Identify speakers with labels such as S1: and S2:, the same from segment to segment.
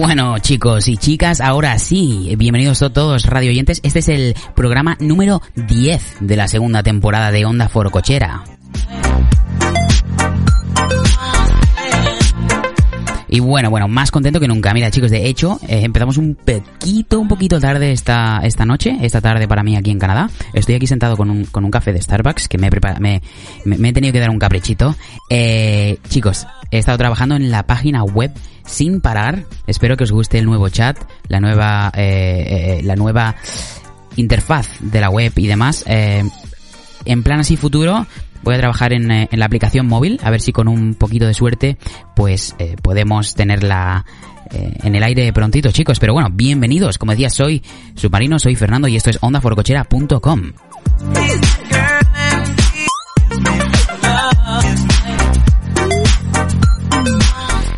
S1: Bueno, chicos y chicas, ahora sí, bienvenidos a todos radio oyentes. Este es el programa número 10 de la segunda temporada de Onda Foro Cochera. Y bueno, bueno, más contento que nunca. Mira, chicos, de hecho, eh, empezamos un poquito, un poquito tarde esta, esta noche, esta tarde para mí aquí en Canadá. Estoy aquí sentado con un, con un café de Starbucks que me he, me, me, he tenido que dar un caprichito. Eh, chicos, he estado trabajando en la página web sin parar. Espero que os guste el nuevo chat, la nueva, eh, eh la nueva interfaz de la web y demás. Eh, en plan así futuro, voy a trabajar en, eh, en, la aplicación móvil, a ver si con un poquito de suerte, pues eh, podemos tenerla eh, en el aire prontito, chicos. Pero bueno, bienvenidos. Como decía, soy Submarino, soy Fernando y esto es ondaforcochera.com.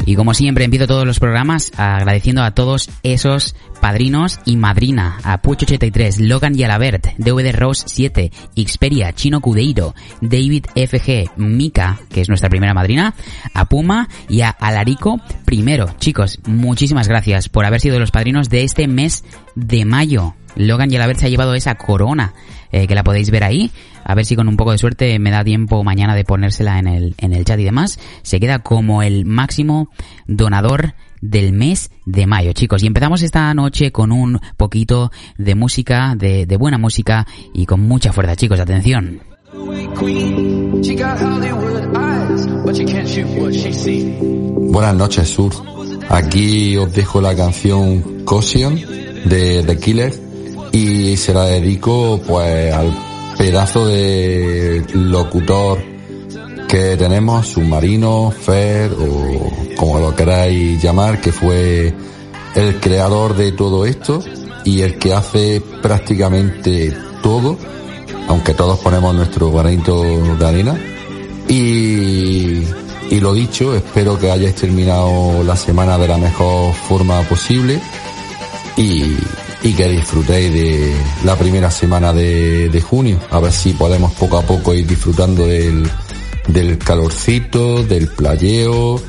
S1: Y como siempre empiezo todos los programas agradeciendo a todos esos padrinos y madrina, a Pucho83, Logan y Alabert, DVD Rose 7, Xperia, Chino Cudeiro, David FG, Mika, que es nuestra primera madrina, a Puma y a Alarico primero. Chicos, muchísimas gracias por haber sido los padrinos de este mes de mayo. Logan y Alabert se ha llevado esa corona, eh, que la podéis ver ahí a ver si con un poco de suerte me da tiempo mañana de ponérsela en el, en el chat y demás, se queda como el máximo donador del mes de mayo, chicos. Y empezamos esta noche con un poquito de música, de, de buena música y con mucha fuerza, chicos. Atención.
S2: Buenas noches, Sur. Aquí os dejo la canción Caution de The Killer y se la dedico pues al pedazo de locutor que tenemos, submarino, Fer o como lo queráis llamar, que fue el creador de todo esto y el que hace prácticamente todo, aunque todos ponemos nuestro granito de arena. Y, y lo dicho, espero que hayáis terminado la semana de la mejor forma posible y, y que disfrutéis de la primera semana de, junio. A ver si podemos poco a poco ir disfrutando del, del calorcito, del playeo,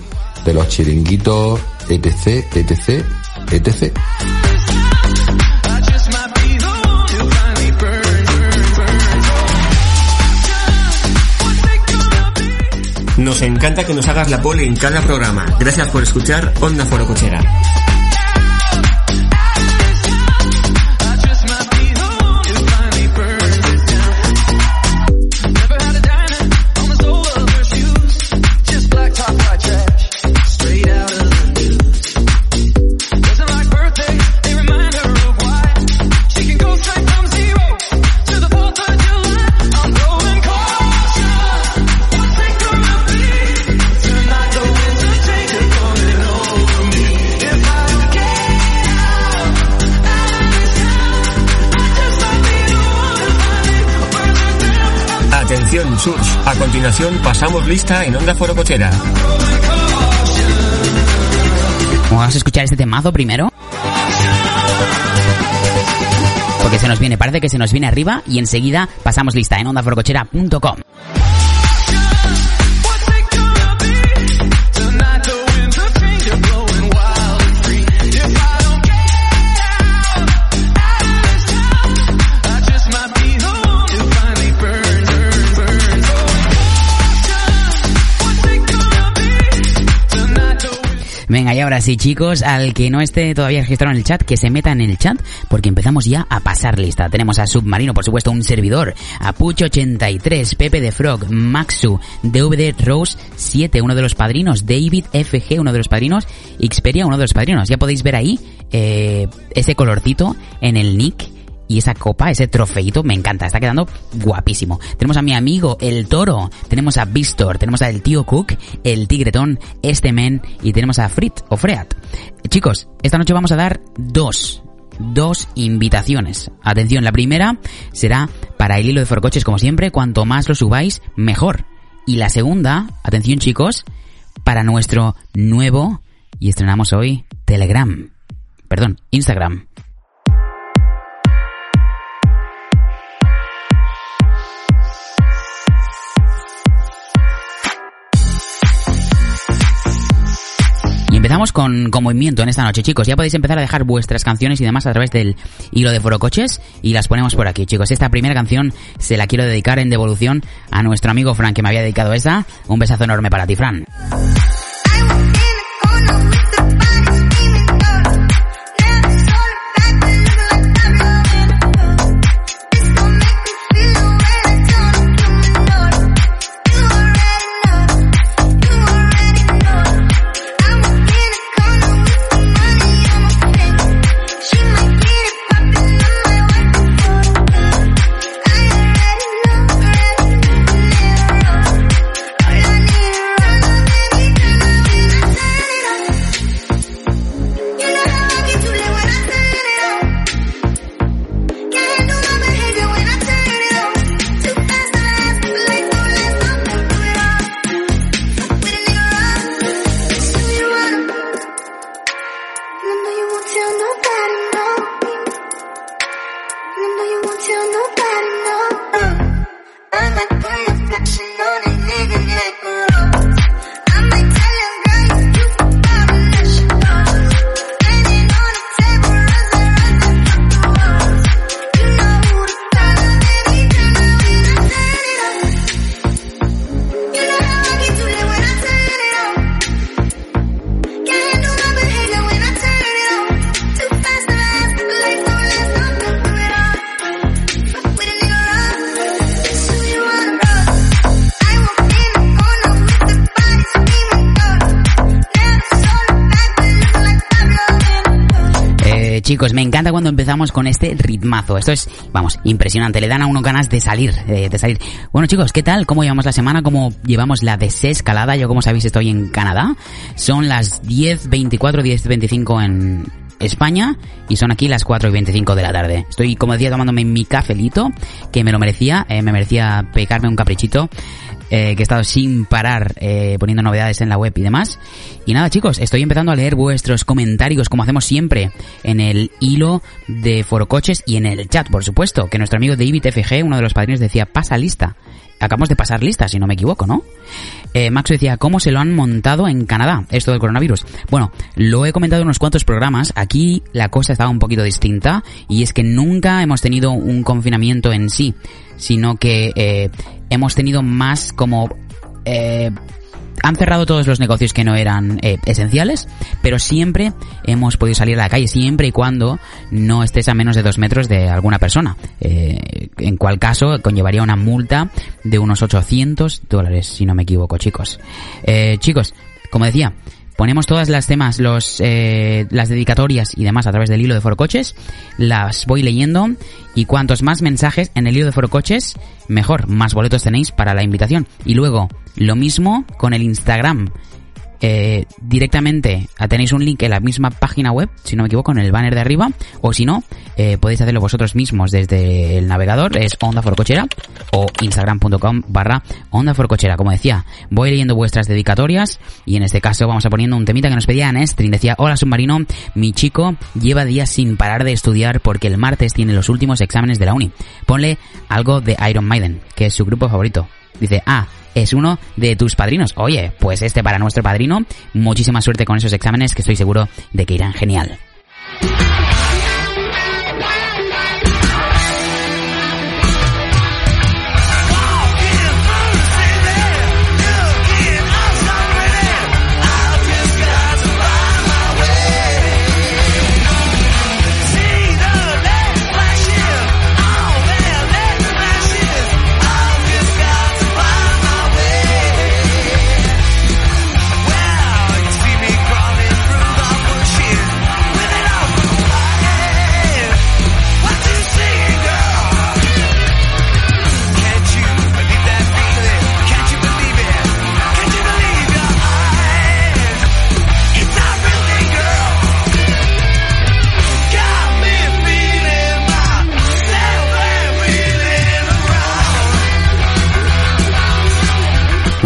S2: de los chiringuitos, etc, etc, etc.
S3: Nos encanta que nos hagas la pole en cada programa. Gracias por escuchar Onda Foro Cochera. Pasamos lista en Onda Foro Cochera.
S1: Vamos a escuchar este temazo primero. Porque se nos viene, parece que se nos viene arriba y enseguida pasamos lista en ondaforocochera.com. Y ahora sí, chicos, al que no esté todavía registrado en el chat, que se meta en el chat, porque empezamos ya a pasar lista. Tenemos a Submarino, por supuesto, un servidor, a Pucho83, Pepe de Frog, Maxu, DVD Rose 7, uno de los padrinos, David FG, uno de los padrinos, Xperia, uno de los padrinos. Ya podéis ver ahí eh, ese colorcito en el nick y esa copa, ese trofeito, me encanta, está quedando guapísimo. Tenemos a mi amigo el toro, tenemos a Vistor, tenemos al tío Cook, el tigretón, este men y tenemos a Frit o Freat. Chicos, esta noche vamos a dar dos, dos invitaciones. Atención, la primera será para el hilo de forcoches como siempre, cuanto más lo subáis, mejor. Y la segunda, atención chicos, para nuestro nuevo, y estrenamos hoy, Telegram. Perdón, Instagram. Empezamos con, movimiento en esta noche, chicos. Ya podéis empezar a dejar vuestras canciones y demás a través del hilo de Foro Coches y las ponemos por aquí, chicos. Esta primera canción se la quiero dedicar en devolución a nuestro amigo Fran, que me había dedicado esa. Un besazo enorme para ti, Fran. Con este ritmazo. Esto es, vamos, impresionante. Le dan a uno ganas de salir, eh, de salir. Bueno, chicos, ¿qué tal? ¿Cómo llevamos la semana? ¿Cómo llevamos la desescalada? Yo, como sabéis, estoy en Canadá. Son las 10.24, 10.25 en, España y son aquí las 4 y 25 de la tarde. Estoy, como decía, tomándome mi cafelito, que me lo merecía, eh, me merecía pegarme un caprichito, eh, que he estado sin parar eh, poniendo novedades en la web y demás. Y nada, chicos, estoy empezando a leer vuestros comentarios, como hacemos siempre, en el hilo de Foro Coches y en el chat, por supuesto, que nuestro amigo David FG, uno de los padrinos, decía, pasa lista acabamos de pasar lista, si no me equivoco, ¿no? Eh, Max decía, ¿cómo se lo han montado en Canadá, esto del coronavirus? Bueno, lo he comentado en unos cuantos programas, aquí la cosa estaba un poquito distinta, y es que nunca hemos tenido un confinamiento en sí, sino que eh, hemos tenido más como... Eh, han cerrado todos los negocios que no eran eh, esenciales, pero siempre hemos podido salir a la calle, siempre y cuando no estés a menos de dos metros de alguna persona. Eh, en cual caso conllevaría una multa de unos 800 dólares, si no me equivoco, chicos. Eh, chicos, como decía, ponemos todas las temas, los, eh, las dedicatorias y demás a través del hilo de Foro Coches, las voy leyendo y cuantos más mensajes en el hilo de Foro Coches, mejor, más boletos tenéis para la invitación. Y luego, lo mismo con el Instagram eh, directamente tenéis un link en la misma página web, si no me equivoco, en el banner de arriba, o si no, eh, podéis hacerlo vosotros mismos desde el navegador, es Onda Forcochera o instagram.com barra Onda Forcochera. Como decía, voy leyendo vuestras dedicatorias y en este caso vamos a poniendo un temita que nos pedía Anestrin. Decía, hola submarino, mi chico lleva días sin parar de estudiar porque el martes tiene los últimos exámenes de la uni. Ponle algo de Iron Maiden, que es su grupo favorito. Dice, ah, es uno de tus padrinos. Oye, pues este para nuestro padrino, muchísima suerte con esos exámenes que estoy seguro de que irán genial.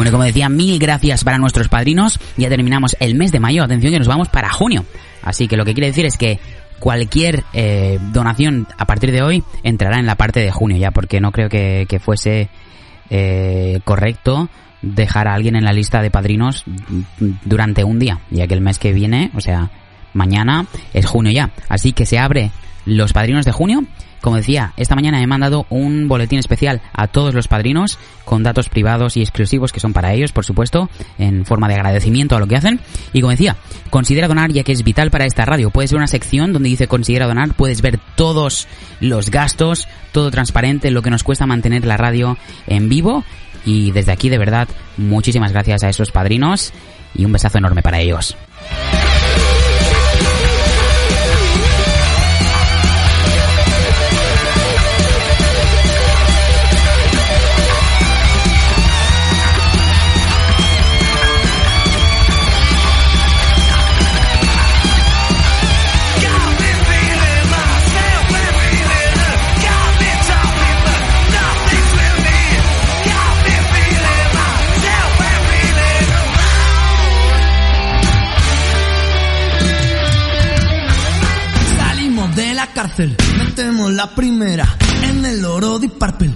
S1: Bueno, como decía, mil gracias para nuestros padrinos. Ya terminamos el mes de mayo. Atención que nos vamos para junio. Así que lo que quiere decir es que cualquier eh, donación a partir de hoy entrará en la parte de junio ya, porque no creo que, fuese eh, correcto dejar a alguien en la lista de padrinos durante un día, ya que el mes que viene, o sea, mañana es junio ya. Así que se abre los padrinos de junio. Como decía, esta mañana he mandado un boletín especial a todos los padrinos con datos privados y exclusivos que son para ellos, por supuesto, en forma de agradecimiento a lo que hacen. Y como decía, considera donar ya que es vital para esta radio. Puedes ver una sección donde dice considera donar, puedes ver todos los gastos, todo transparente, lo que nos cuesta mantener la radio en vivo. Y desde aquí, de verdad, muchísimas gracias a esos padrinos y un besazo enorme para ellos.
S4: Cárcel, metemos la primera en el oro de Parpel,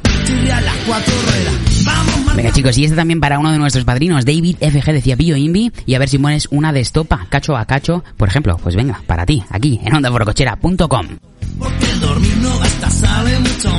S4: a las cuatro ruedas. Vamos,
S1: Venga chicos, y este también para uno de nuestros padrinos, David FG decía Bio Invi, y a ver si mueres una de estopa, cacho a cacho, por ejemplo, pues venga, para ti, aquí, en ondaforcochera.com.
S4: Porque el dormir no gasta, sale mucho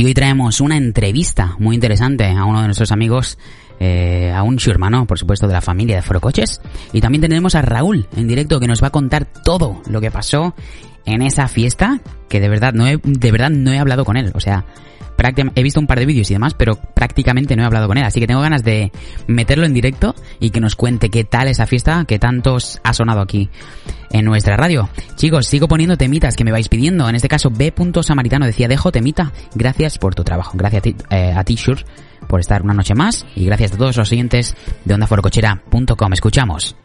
S4: Y
S1: hoy traemos una entrevista muy interesante a uno de nuestros amigos, eh, a un su por supuesto, de la familia de Forocoches. Y también tenemos a Raúl en directo que nos va a contar todo lo que pasó en esa fiesta, que de verdad no he, de verdad no he hablado con él. O sea, he visto un par de vídeos y demás, pero prácticamente no he hablado con él. Así que tengo ganas de meterlo en directo y que nos cuente qué tal esa fiesta que tantos ha sonado aquí en nuestra radio. Chicos, sigo poniendo temitas que me vais pidiendo. En este caso, B. Samaritano decía, dejo temita. Gracias por tu trabajo. Gracias a ti, eh, por estar una noche más. Y gracias a todos los oyentes de OndaForocochera.com. Escuchamos.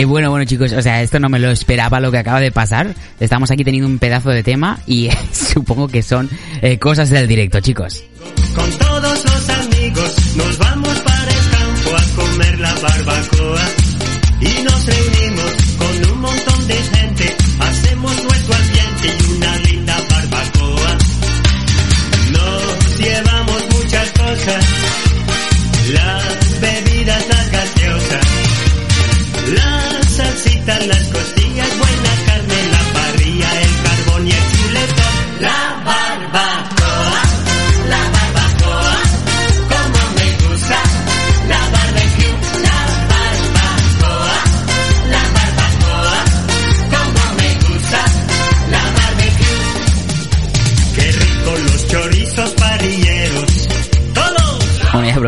S1: Eh, bueno, bueno chicos, o sea, esto no me lo esperaba lo que acaba de pasar. Estamos aquí teniendo un pedazo de tema y supongo que son eh, cosas del directo, chicos.
S5: Con todos los amigos nos vamos para el campo a comer la barbacoa y nos reunimos con un montón de gente, hacemos nuestro ambiente y una linda barbacoa. Nos llevamos muchas cosas,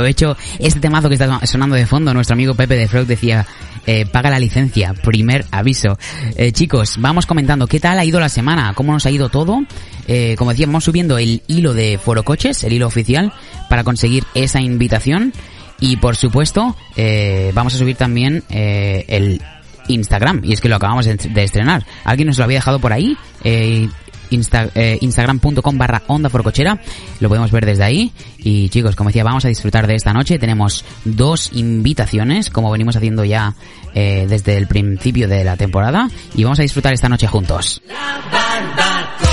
S5: Y
S1: aprovecho este temazo que está sonando de fondo. Nuestro amigo Pepe de Frog decía, eh, paga la licencia, primer aviso. Eh, chicos, vamos comentando qué tal ha ido la semana, cómo nos ha ido todo. Eh, como decía, vamos subiendo el hilo de Foro Coches, el hilo oficial, para conseguir esa invitación. Y por supuesto, eh, vamos a subir también eh, el Instagram. Y es que lo acabamos de de estrenar. Alguien nos lo había dejado por ahí. Eh, Eh, instagram.com barra onda forcochera. Lo podemos ver desde ahí. Y chicos como decía vamos a disfrutar de esta noche. Tenemos dos invitaciones como venimos haciendo ya eh, desde el principio de la temporada. Y vamos a disfrutar esta noche juntos.
S5: La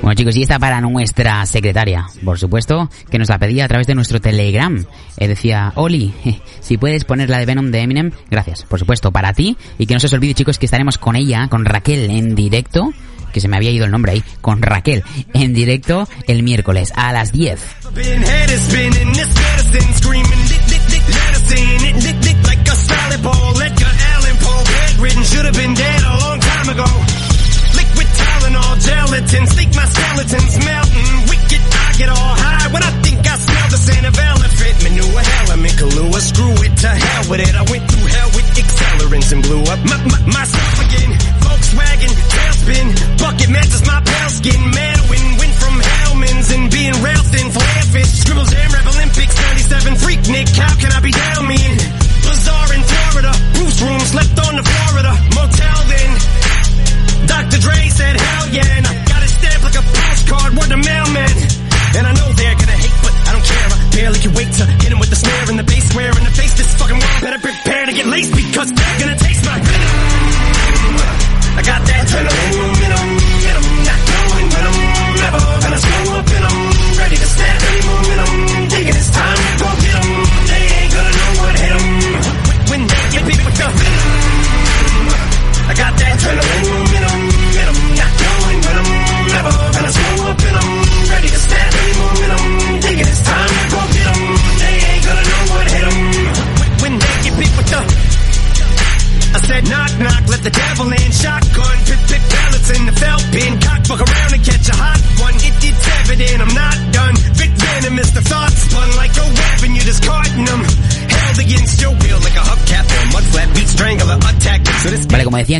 S1: Bueno chicos, y esta para nuestra secretaria, por supuesto, que nos la pedía a través de nuestro Telegram. Eh, decía, Oli, si puedes poner la de Venom de Eminem, gracias, por supuesto, para ti. Y que no se os olvide chicos que estaremos con ella, con Raquel, en directo, que se me había ido el nombre ahí, con Raquel, en directo el miércoles a las 10.
S6: Should have been dead a long time ago. Liquid Tylenol, gelatin, think my skeletons melting, wicked, I get all high. When I think I smell the scent of elephant manure, hell, I'm in Kahlua, screw it, to hell with it, I went through hell with accelerants and blew up my, my, myself again, Volkswagen, tailspin, bucket matches my pale skin, Manwin, went from Hellman's and being rail thin, fish, scribbles jam, rap Olympics, 97, freak Nick, how can I be down mean? Florida, Bruce room, slept on the Florida, motel then, Dr. Dre said hell yeah, and I got it stamped like a postcard, word to mailman, and I know they're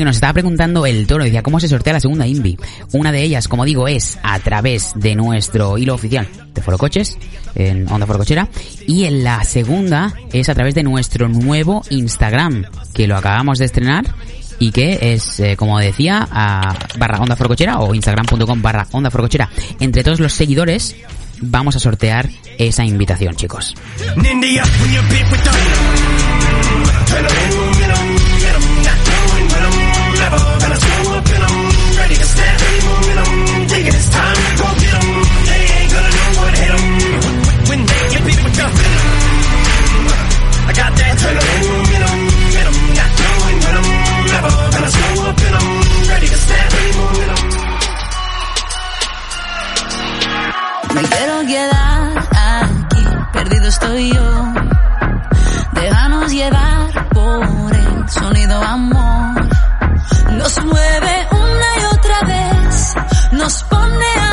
S1: nos estaba preguntando el toro, decía cómo se sortea la segunda Invi. Una de ellas, como digo, es a través de nuestro hilo oficial de Foro Coches, en Onda Forocochera, y en la segunda es a través de nuestro nuevo Instagram, que lo acabamos de estrenar y que es, eh, como decía, barra onda forcochera o instagram.com barra onda forcochera. Entre todos los seguidores vamos a sortear esa invitación, chicos.
S7: Quedar aquí, perdido estoy yo. Déjanos llevar por el sonido amor. Nos mueve una y otra vez, nos pone al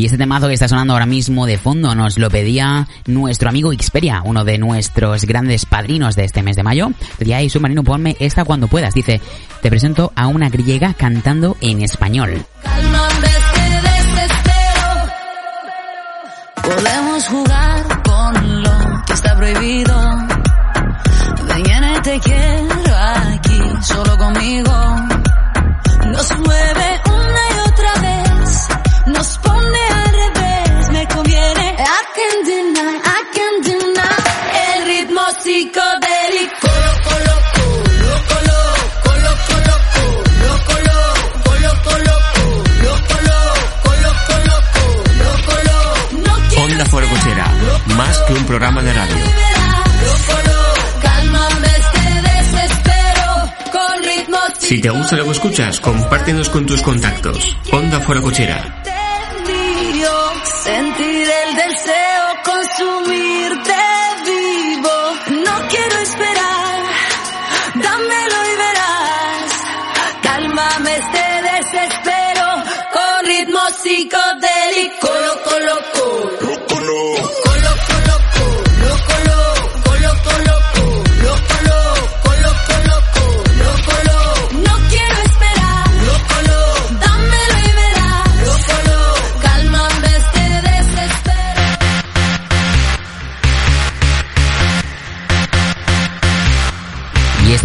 S7: Y este
S1: temazo que está sonando ahora mismo de fondo nos lo pedía nuestro amigo Xperia, uno de nuestros grandes padrinos de este mes de mayo. Decía, hey, submarino, ponme esta cuando puedas. Dice, te presento a una griega cantando en español.
S7: Jugar con lo que está prohibido.
S3: Más que un programa de radio. Si te gusta lo que escuchas, compártenos con tus contactos. Onda Forcochera.
S7: Delirio,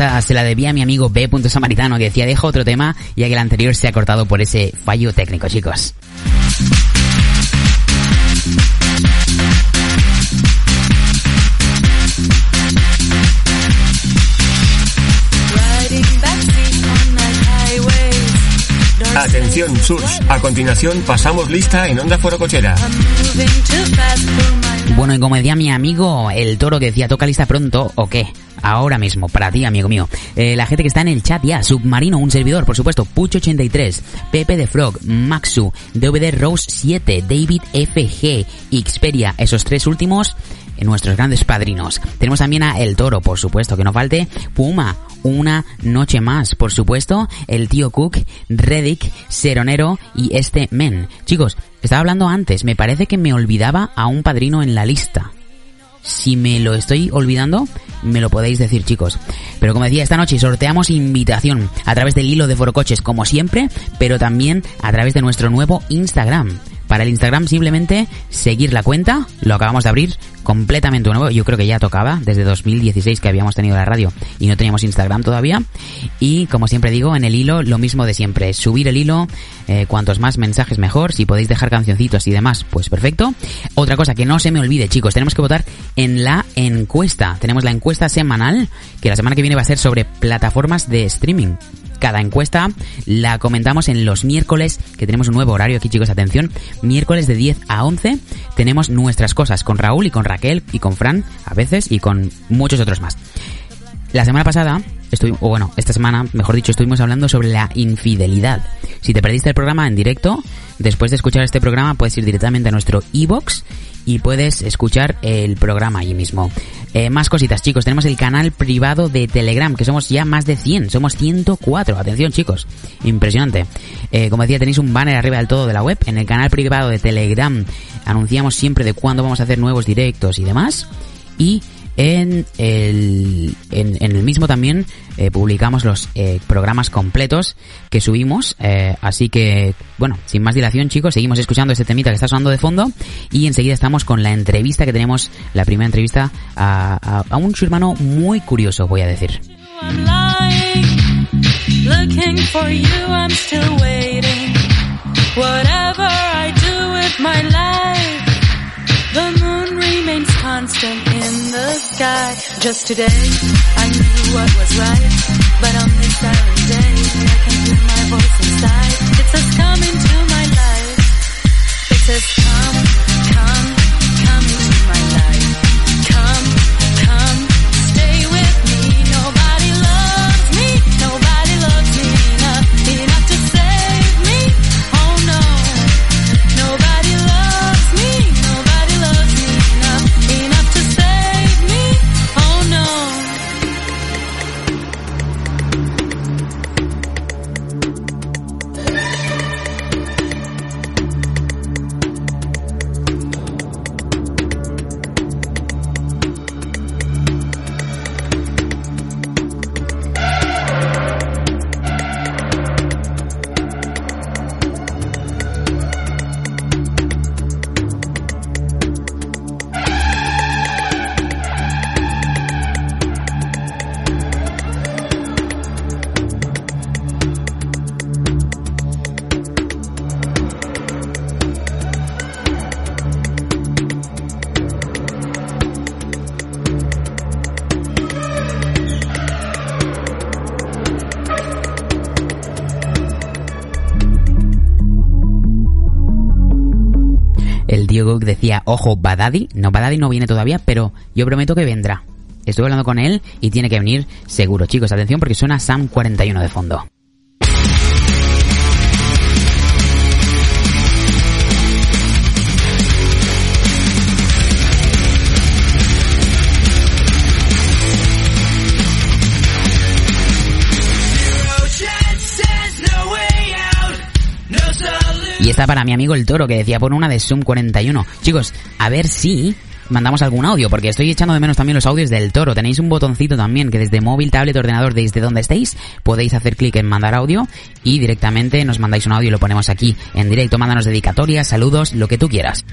S1: esta se la debía a mi amigo B. Samaritano que decía, deja otro tema ya que el anterior se ha cortado por ese fallo técnico, chicos.
S3: Atención, Surs. A continuación pasamos lista en Onda Forcochera.
S7: Moving too fast for my
S1: Bueno, y como decía mi amigo el toro que decía, toca lista pronto, ¿o qué? Ahora mismo, para ti, amigo mío. Eh, la gente que está en el chat ya, Submarino, un servidor, por supuesto, Pucho83, Pepe de Frog, Maxu, DVD Rose 7, David FG, Xperia, esos tres últimos, eh, nuestros grandes padrinos. Tenemos también a El Toro, por supuesto, que no falte, Puma, una noche más, por supuesto, el tío Cook, Reddick, Seronero y este Men. Chicos, estaba hablando antes, me parece que me olvidaba a un padrino en la lista. Si me lo estoy olvidando, me lo podéis decir, chicos. Pero como decía, esta noche sorteamos invitación a través del hilo de Forocoches, como siempre, pero también a través de nuestro nuevo Instagram. Para el Instagram simplemente seguir la cuenta, lo acabamos de abrir completamente nuevo, yo creo que ya tocaba desde 2016 que habíamos tenido la radio y no teníamos Instagram todavía. Y como siempre digo en el hilo lo mismo de siempre, subir el hilo, eh, cuantos más mensajes mejor, si podéis dejar cancioncitos y demás pues perfecto. Otra cosa que no se me olvide chicos, tenemos que votar en la encuesta, tenemos la encuesta semanal que la semana que viene va a ser sobre plataformas de streaming cada encuesta la comentamos en los miércoles, que tenemos un nuevo horario aquí, chicos, atención. Miércoles de 10 a 11 tenemos nuestras cosas con Raúl y con Raquel y con Fran, a veces, y con muchos otros más. La semana pasada, estoy, o bueno, esta semana, mejor dicho, estuvimos hablando sobre la infidelidad. Si te perdiste el programa en directo, después de escuchar este programa puedes ir directamente a nuestro iBox y puedes escuchar el programa allí mismo. Eh, más cositas, chicos. Tenemos el canal privado de Telegram, que somos ya más de 100. Somos 104. Atención, chicos. Impresionante. Eh, como decía, tenéis un banner arriba del todo de la web. En el canal privado de Telegram anunciamos siempre de cuándo vamos a hacer nuevos directos y demás. Y en el, en, el mismo también eh, publicamos los eh, programas completos que subimos. Eh, así que, bueno, sin más dilación, chicos, seguimos escuchando este temita que está sonando de fondo. Y enseguida estamos con la entrevista que tenemos, la primera entrevista a, a, a un hermano muy curioso, voy a decir.
S7: Looking constant in the sky. Just today, I knew what was right. But on this silent day, I can hear my voice inside. It says come into my life. It says come, come,
S1: Decía, ojo, Badadi. No, Badadi no viene todavía, pero yo prometo que vendrá. Estuve hablando con él y tiene que venir seguro. Chicos, atención porque suena Sam 41 de fondo. Y está para mi amigo el toro que decía pon una de Zoom 41. Chicos, a ver si mandamos algún audio, porque estoy echando de menos también los audios del toro. Tenéis un botoncito también que desde móvil, tablet, ordenador, desde donde estéis, podéis hacer clic en mandar audio y directamente nos mandáis un audio y lo ponemos aquí en directo. Mándanos dedicatorias, saludos, lo que tú quieras.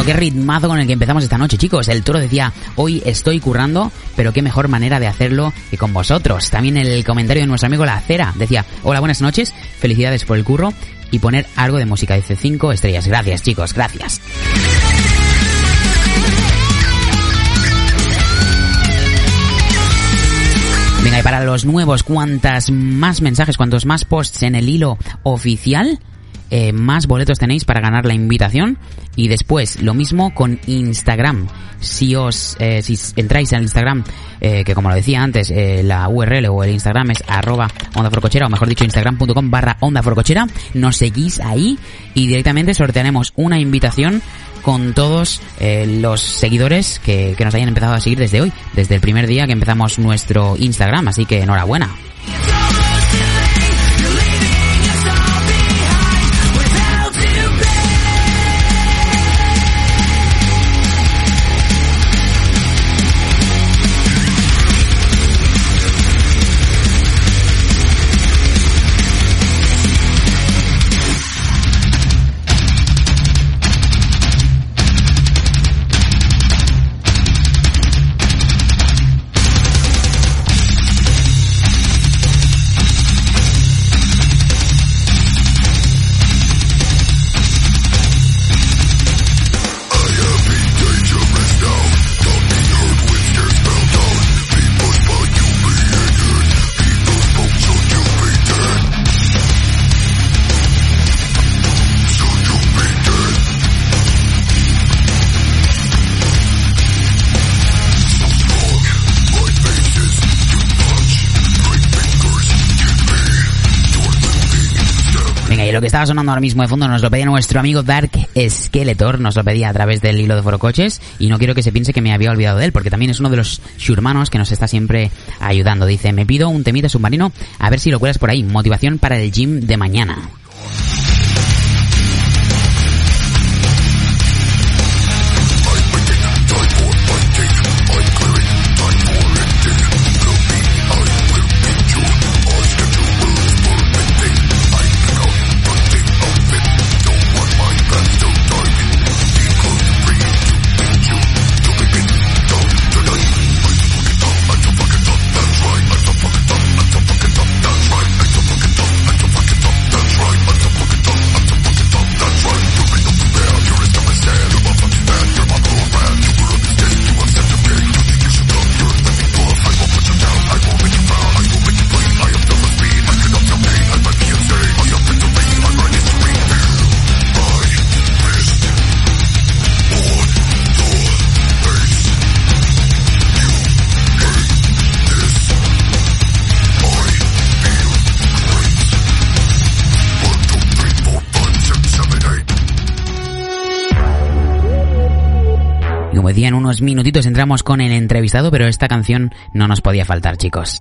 S1: Bueno, qué ritmazo con el que empezamos esta noche, chicos. El toro decía, hoy estoy currando, pero qué mejor manera de hacerlo que con vosotros. También el comentario de nuestro amigo La Cera decía, hola, buenas noches, felicidades por el curro y poner algo de música. Dice 5 estrellas. Gracias, chicos, gracias. Venga, y para los nuevos, cuantas más mensajes, cuantos más posts en el hilo oficial, eh, más boletos tenéis para ganar la invitación. Y después, lo mismo con Instagram. Si os, eh, si entráis al Instagram, eh, que como lo decía antes, eh, la URL o el Instagram es arroba onda forcochera, o mejor dicho, instagram.com barra onda forcochera, nos seguís ahí y directamente sortearemos una invitación con todos eh, los seguidores que, que nos hayan empezado a seguir desde hoy, desde el primer día que empezamos nuestro Instagram, así que enhorabuena. Estaba sonando ahora mismo de fondo nos lo pedía nuestro amigo Dark Skeletor, nos lo pedía a través del hilo de Forocoches y no quiero que se piense que me había olvidado de él, porque también es uno de los shurmanos que nos está siempre ayudando. Dice, me pido un temita submarino, a ver si lo cuelas por ahí, motivación para el gym de mañana. Decía, en unos minutitos entramos con el entrevistado, pero esta canción no nos podía faltar, chicos.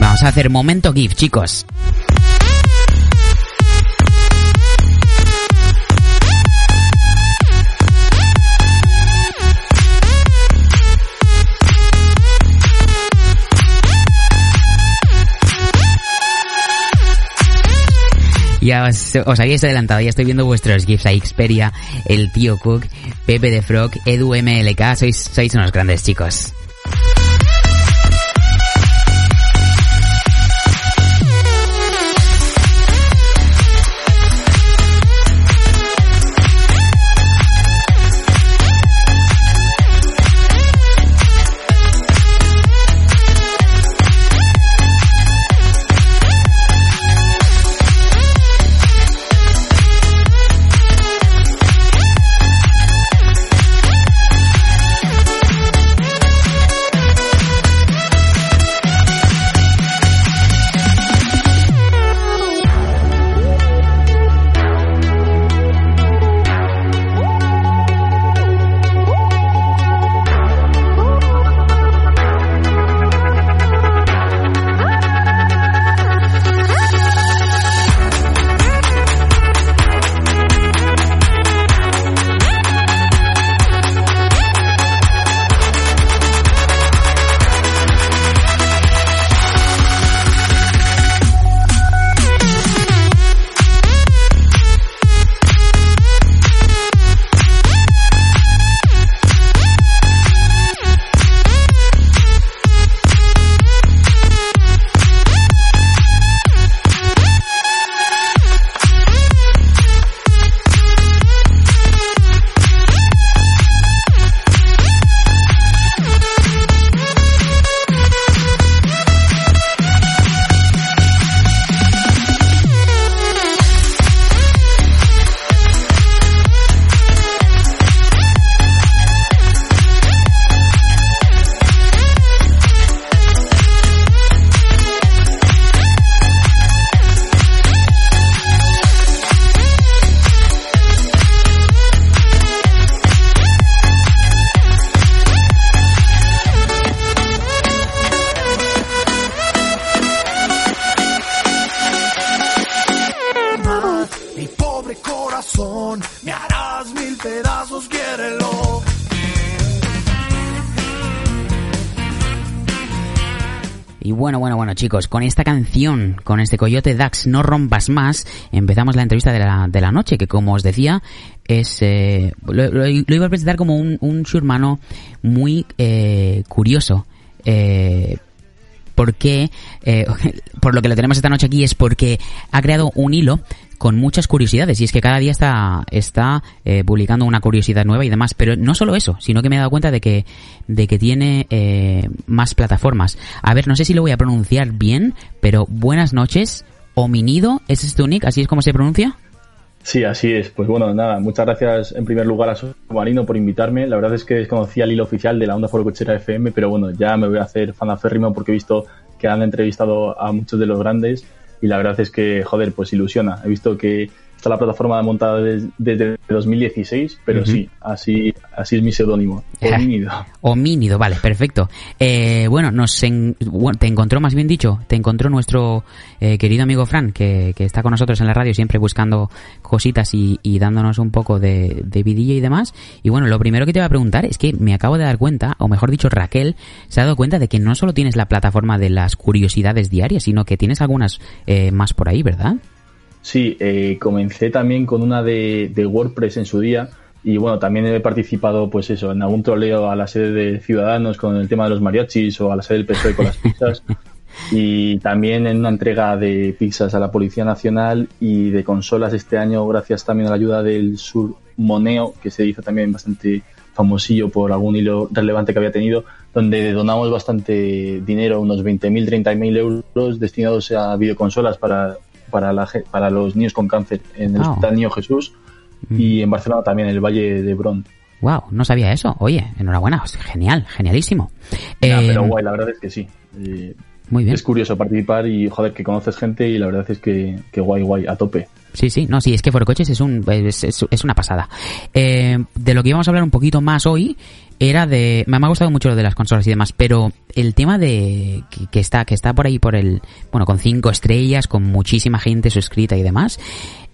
S1: Vamos a hacer momento GIF, chicos. Ya os, habéis adelantado, ya estoy viendo vuestros GIFs ahí, Xperia, el tío Cook, Pepe de Frog, Edu MLK, sois, sois unos grandes chicos. Chicos, con esta canción, con este Coyote Dax, No Rompas Más, empezamos la entrevista de la, de la noche, que como os decía, es, eh, lo, iba a presentar como un, un muy eh, curioso. Eh, porque, eh, por lo que lo tenemos esta noche aquí es porque ha creado un hilo con muchas curiosidades y es que cada día está está eh, publicando una curiosidad nueva y demás pero no solo eso sino que me he dado cuenta de que de que tiene eh, más plataformas. A ver no sé si lo voy a pronunciar bien pero buenas noches hominido ese es tu nick así es como se pronuncia
S8: Sí, así es. Pues bueno, nada, muchas gracias en primer lugar a Submarino por invitarme. La verdad es que desconocía el hilo oficial de la Onda Foro Cochera FM, pero bueno, ya me voy a hacer fanaférrimo porque he visto que han entrevistado a muchos de los grandes y la verdad es que, joder, pues ilusiona. He visto que está la plataforma montada des- desde 2016, pero
S1: Ujú.
S8: sí, así, así es mi seudónimo. Homínido.
S1: Homínido, vale, perfecto. Eh, bueno, nos en- bueno, te encontró, más bien dicho, te encontró nuestro eh, querido amigo Fran, que, que está con nosotros en la radio siempre buscando cositas y, y dándonos un poco de, de vidilla y demás. Y bueno, lo primero que te voy a preguntar es que me acabo de dar cuenta, o mejor dicho, Raquel se ha dado cuenta de que no solo tienes la plataforma de las curiosidades diarias, sino que tienes algunas eh, más por ahí, ¿verdad?
S8: Sí, eh, comencé también con una de, de WordPress en su día y bueno, también he participado pues eso, en algún troleo a la sede de Ciudadanos con el tema de los mariachis o a la sede del PSOE con las pizzas. Y también en una entrega de pizzas a la Policía Nacional y de consolas este año gracias también a la ayuda del Sur Moneo que se hizo también bastante famosillo por algún hilo relevante que había tenido, donde donamos bastante dinero, unos 20.000, 30.000 euros destinados a videoconsolas para, para, la, para los niños con cáncer en el. Hospital Niño Jesús y en Barcelona también, en el Valle de Bron.
S1: Wow, no sabía eso. Oye, enhorabuena, genial, genialísimo.
S8: Nah,
S1: Eh,
S8: pero guay, la verdad es que sí. Eh,
S1: Muy bien.
S8: Es curioso participar y joder, que conoces gente y la verdad es que, que guay, guay, a tope.
S1: Sí, sí, no, sí, es que Forocoches es, un, es, es- es una pasada. Eh, de lo que íbamos a hablar un poquito más hoy era de... Me ha gustado mucho lo de las consolas y demás, pero el tema de... Que, está que está por ahí por el... Bueno, con cinco estrellas, con muchísima gente suscrita y demás.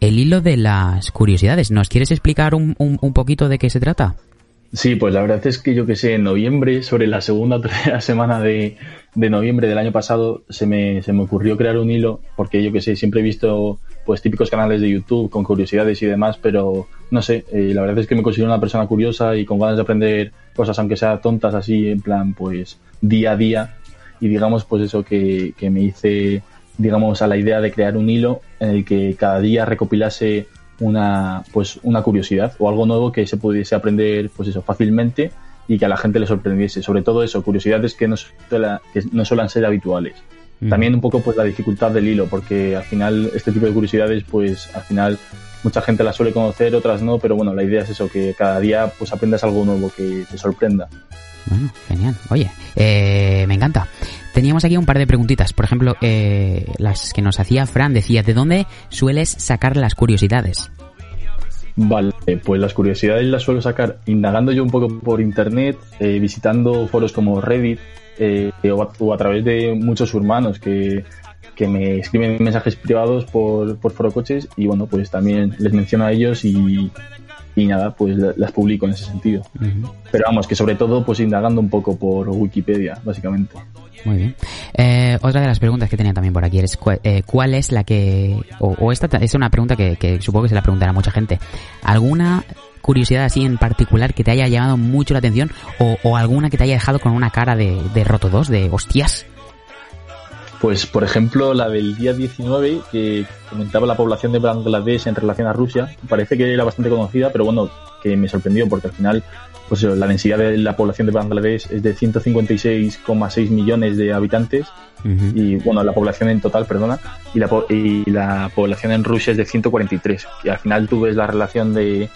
S1: El hilo de las curiosidades. ¿Nos quieres explicar un, un poquito de qué se trata?
S8: Sí, pues la verdad es que yo que sé, en noviembre, sobre la segunda o tercera semana de, de noviembre del año pasado, se me, se me ocurrió crear un hilo, porque yo que sé, siempre he visto pues típicos canales de YouTube con curiosidades y demás, pero no sé, eh, la verdad es que me considero una persona curiosa y con ganas de aprender cosas, aunque sean tontas así, en plan, pues día a día, y digamos, pues eso que, que me hice, digamos, a la idea de crear un hilo en el que cada día recopilase una pues una curiosidad o algo nuevo que se pudiese aprender pues eso fácilmente y que a la gente le sorprendiese sobre todo eso curiosidades que no suela- que no suelen ser habituales
S1: Mm.
S8: también un poco pues la dificultad del hilo porque al final este tipo de curiosidades pues al final mucha gente las suele conocer otras no pero bueno la idea es eso que cada día pues aprendas algo nuevo que te sorprenda
S1: Bueno, genial. Oye, eh, me encanta. Teníamos aquí un par de preguntitas. Por ejemplo, eh, las que nos hacía Fran decía, ¿de dónde sueles sacar las curiosidades?
S8: Vale, pues las curiosidades las suelo sacar indagando yo un poco por internet, eh, visitando foros como Reddit eh, o, a, través de muchos hermanos que, que me escriben mensajes privados por, por forocoches y bueno, pues también les menciono a ellos y, y nada, pues la- las publico en ese sentido. Pero vamos, que sobre todo pues indagando un poco por Wikipedia, básicamente.
S1: Muy bien. Eh, otra de las preguntas que tenía también por aquí es cu- eh, cuál es la que... O, o esta ta- es una pregunta que, que supongo que se la preguntará mucha gente. ¿Alguna curiosidad así en particular que te haya llamado mucho la atención o, o alguna que te haya dejado con una cara de, de roto dos, de hostias?
S8: Pues, por ejemplo, la del día 19, que comentaba la población de Bangladesh en relación a Rusia, parece que era bastante conocida, pero bueno, que me sorprendió porque al final, pues la densidad de la población de Bangladesh es de 156,6 millones de habitantes y bueno, la población en total, perdona, y la, po- y la población en Rusia es de 143. Y al final tú ves la relación de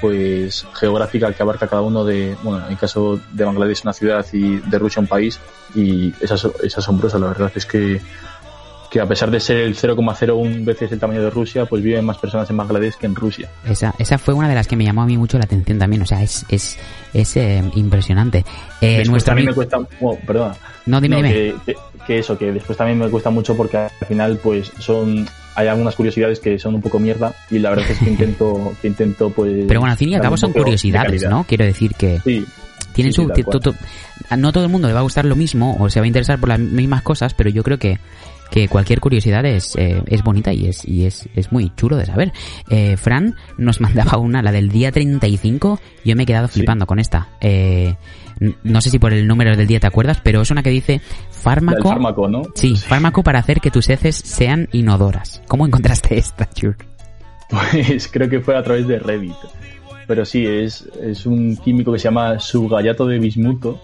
S8: pues geográfica que abarca cada uno de, bueno, en el caso de Bangladesh una ciudad y de Rusia un país y es, aso- es asombrosa, la verdad es que que a pesar de ser el 0,01 veces el tamaño de Rusia, pues viven más personas en Bangladesh que en Rusia.
S1: Esa, esa fue una de las que me llamó a mí mucho la atención también. O sea, es, es, es eh, impresionante. Eh,
S8: Después
S1: nuestro
S8: también me cuesta, bueno, perdona.
S1: No, dime, dime.
S8: Que, que- que eso, que después también me cuesta mucho porque al final, pues son, hay algunas curiosidades que son un poco mierda y la verdad es que intento, que intento, pues.
S1: Pero bueno, al fin y al cabo son curiosidades. ¿no? Quiero decir que
S8: Sí.
S1: tienen
S8: Sí,
S1: su... to- to- no todo el mundo le va a gustar lo mismo o se va a interesar por las mismas cosas, pero yo creo que que cualquier curiosidad es, eh, es bonita y es y es, es muy chulo de saber. Eh, Fran nos mandaba una, la del día 35, yo me he quedado flipando con esta. Eh, no sé si por el número del día te acuerdas, pero es una que dice fármaco...
S8: Fármaco, ¿no?
S1: Sí, fármaco para hacer que tus heces sean inodoras. ¿Cómo encontraste esta, Chur?
S8: Pues creo que fue a través de Reddit. Pero sí, es, es un químico que se llama subgallato de bismuto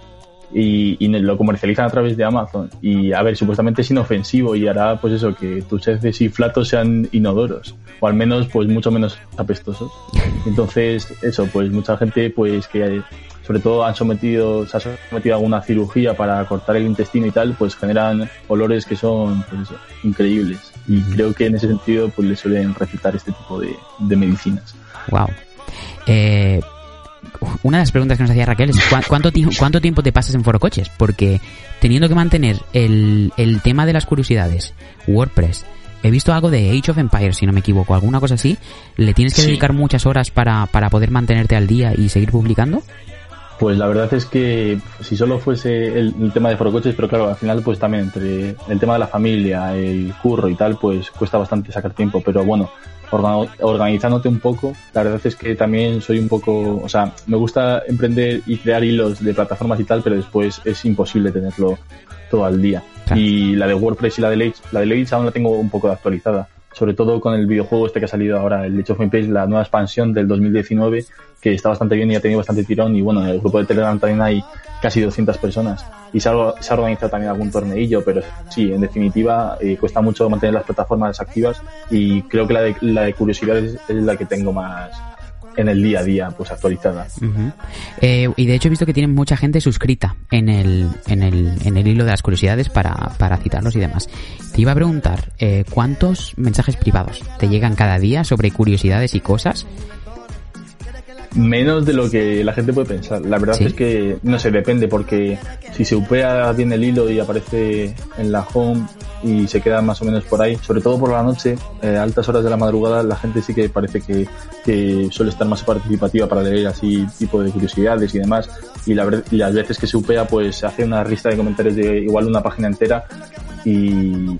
S8: y, y lo comercializan a través de Amazon. Y a ver, supuestamente es inofensivo y hará pues eso, que tus heces y flatos sean inodoros. O al menos pues mucho menos apestosos. Entonces, eso, pues mucha gente pues que sobre todo han sometido, se ha sometido a alguna cirugía para cortar el intestino y tal, pues generan olores que son pues eso, increíbles. Y creo que en ese sentido pues le suelen recetar este tipo de, de medicinas.
S1: Wow. Eh, una de las preguntas que nos hacía Raquel es ¿cuá- ¿cuánto, cuánto tiempo te pasas en Foro Coches? Porque teniendo que mantener el, el tema de las curiosidades, WordPress, he visto algo de Age of Empires, si no me equivoco, alguna cosa así, ¿le tienes que
S8: Sí.
S1: dedicar muchas horas para, para poder mantenerte al día y seguir publicando?
S8: Pues la verdad es que si solo fuese el, el tema de forocoches, pero claro, al final pues también entre el tema de la familia, el curro y tal, pues cuesta bastante sacar tiempo, pero bueno, organizándote un poco, la verdad es que también soy un poco, o sea, me gusta emprender y crear hilos de plataformas y tal, pero después es imposible tenerlo todo al día.
S1: Claro.
S8: Y la de WordPress y la de Leeds, la de Leeds aún la tengo un poco actualizada. Sobre todo con el videojuego este que ha salido ahora, el Age of Empires, la nueva expansión del 2019, que está bastante bien y ha tenido bastante tirón. Y bueno, en el grupo de Telegram también hay casi 200 personas. Y se ha, organizado también algún torneillo, pero sí, en definitiva, eh, cuesta mucho mantener las plataformas activas. Y creo que la de, la de curiosidad es la que tengo más en el día a día, pues actualizada.
S1: Ujú. Eh, y de hecho he visto que tienen mucha gente suscrita en el, en el, en el hilo de las curiosidades para, para citarlos y demás. Te iba a preguntar, eh, ¿cuántos mensajes privados te llegan cada día sobre curiosidades y cosas?
S8: Menos de lo que la gente puede pensar. La verdad
S1: ¿Sí?
S8: es que, no sé, depende, porque si se upea bien el hilo y aparece en la home y se queda más o menos por ahí, sobre todo por la noche, eh, a altas horas de la madrugada, la gente sí que parece que, que suele estar más participativa para leer así tipo de curiosidades y demás. Y, la, y las veces que se upea, pues se hace una lista de comentarios de igual una página entera y,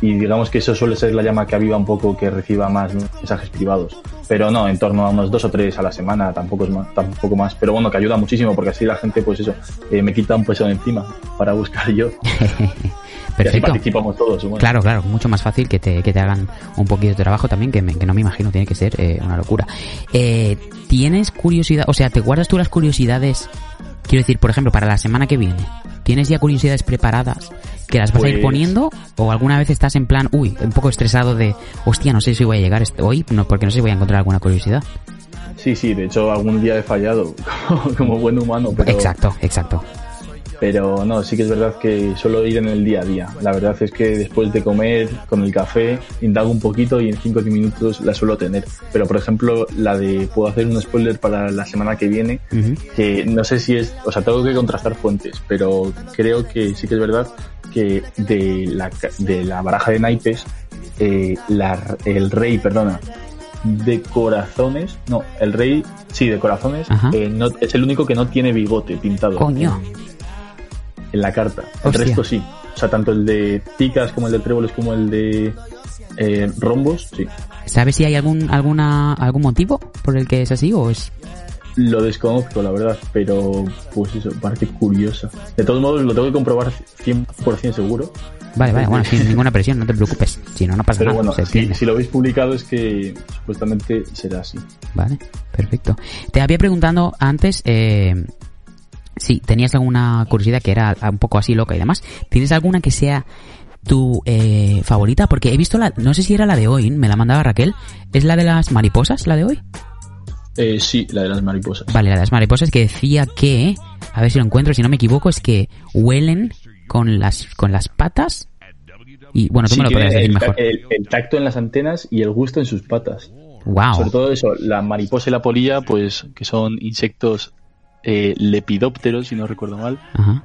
S8: y digamos que eso suele ser la llama que aviva un poco que reciba más mensajes privados. Pero no, en torno a unos dos o tres a la semana, tampoco es más, tampoco más. Pero bueno, que ayuda muchísimo porque así la gente, pues eso, eh, me quita un peso de encima para buscar yo. Y así participamos todos. bueno.
S1: Claro, claro, mucho más fácil que te, que te hagan un poquito de trabajo también, que, me- que no me imagino, tiene que ser eh, una locura. Eh, ¿Tienes curiosidad, o sea, te guardas tú las curiosidades, quiero decir, por ejemplo, para la semana que viene? ¿Tienes ya curiosidades preparadas que las vas a ir
S8: Pues-
S1: poniendo? ¿O alguna vez estás en plan, uy, un poco estresado de, hostia, no sé si voy a llegar este- hoy, no, porque no sé si voy a encontrar alguna curiosidad?
S8: Sí, sí, de hecho algún día he fallado como, como buen humano, pero,
S1: Exacto, exacto.
S8: Pero no, sí que es verdad que suelo ir en el día a día. La verdad es que después de comer con el café, indago un poquito y en 5 o 10 minutos la suelo tener. Pero por ejemplo, la de, puedo hacer un spoiler para la semana que viene, que no sé si es, o sea, tengo que contrastar fuentes, pero creo que sí que es verdad que de la, de la baraja de naipes, eh, la- el rey, perdona, de corazones, no, el rey, sí, de corazones, eh, no, es el único que no tiene bigote pintado
S1: Coño.
S8: En, la carta. El
S1: Hostia.
S8: resto sí. O sea, tanto el de picas como el de tréboles como el de eh, rombos, sí.
S1: ¿Sabes si hay algún, alguna, algún motivo por el que es así o es
S8: Lo desconozco, la verdad, pero pues eso, parece curioso. De todos modos, lo tengo que comprobar 100% seguro.
S1: Vale, vale, bueno, sin ninguna presión, no te preocupes. Si no, no pasa
S8: Pero
S1: nada.
S8: bueno, si, si lo habéis publicado es que supuestamente será así.
S1: Vale, perfecto. Te había preguntando antes, eh, si tenías alguna curiosidad que era un poco así loca y demás. ¿Tienes alguna que sea tu eh, favorita? Porque he visto la, no sé si era la de hoy, me la mandaba Raquel. ¿Es la de las mariposas, la de hoy?
S8: Eh, sí, la de las mariposas.
S1: Vale, la de las mariposas que decía que, a ver si lo encuentro, si no me equivoco, es que huelen con las, con las patas. Y bueno, tú
S8: Sí,
S1: me lo podrías decir
S8: el,
S1: mejor.
S8: el- el tacto en las antenas y el gusto en sus patas.
S1: Wow.
S8: Sobre todo eso, la mariposa y la polilla, pues que son insectos eh, lepidópteros, si no recuerdo mal,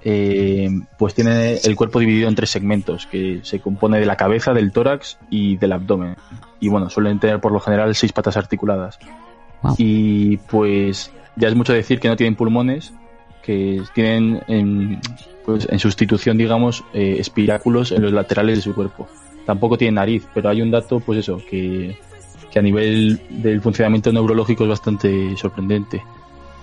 S8: eh, pues tiene el cuerpo dividido en tres segmentos, que se compone de la cabeza, del tórax y del abdomen. Y bueno, suelen tener por lo general seis patas articuladas.
S1: Wow.
S8: Y pues ya es mucho decir que no tienen pulmones, que tienen en, pues, en sustitución, digamos, eh, espiráculos en los laterales de su cuerpo. Tampoco tienen nariz, pero hay un dato, pues eso, que, que a nivel del funcionamiento neurológico es bastante sorprendente.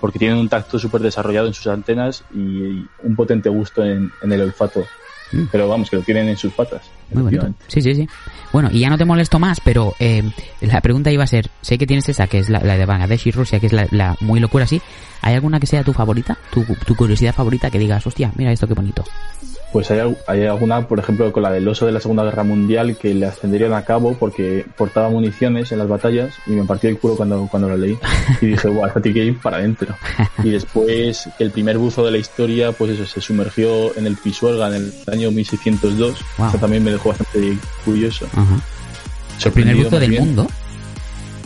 S8: Porque tienen un tacto súper desarrollado en sus antenas y un potente gusto en, en el olfato.
S1: Mm.
S8: Pero vamos, que lo tienen en sus patas.
S1: Muy bonito. Sí, sí, sí. Bueno, y ya no te molesto más, pero eh, la pregunta iba a ser, sé que tienes esa, que es la, la de Bangladesh y Rusia, que es la, la muy locura así. ¿Hay alguna que sea tu favorita? Tu, tu curiosidad favorita que digas, hostia, mira esto qué bonito.
S8: Pues hay, hay alguna, por ejemplo, con la del oso de la Segunda Guerra Mundial que le ascenderían a cabo porque portaba municiones en las batallas y me partió el culo cuando, cuando lo leí. Y dije, guau, esto tiene que ir para adentro. Y después que el primer buzo de la historia, pues eso, se sumergió en el Pisuerga en el año 1602.
S1: Wow.
S8: Eso también me dejó bastante curioso.
S1: Ajá. El primer buzo del
S8: bien.
S1: mundo.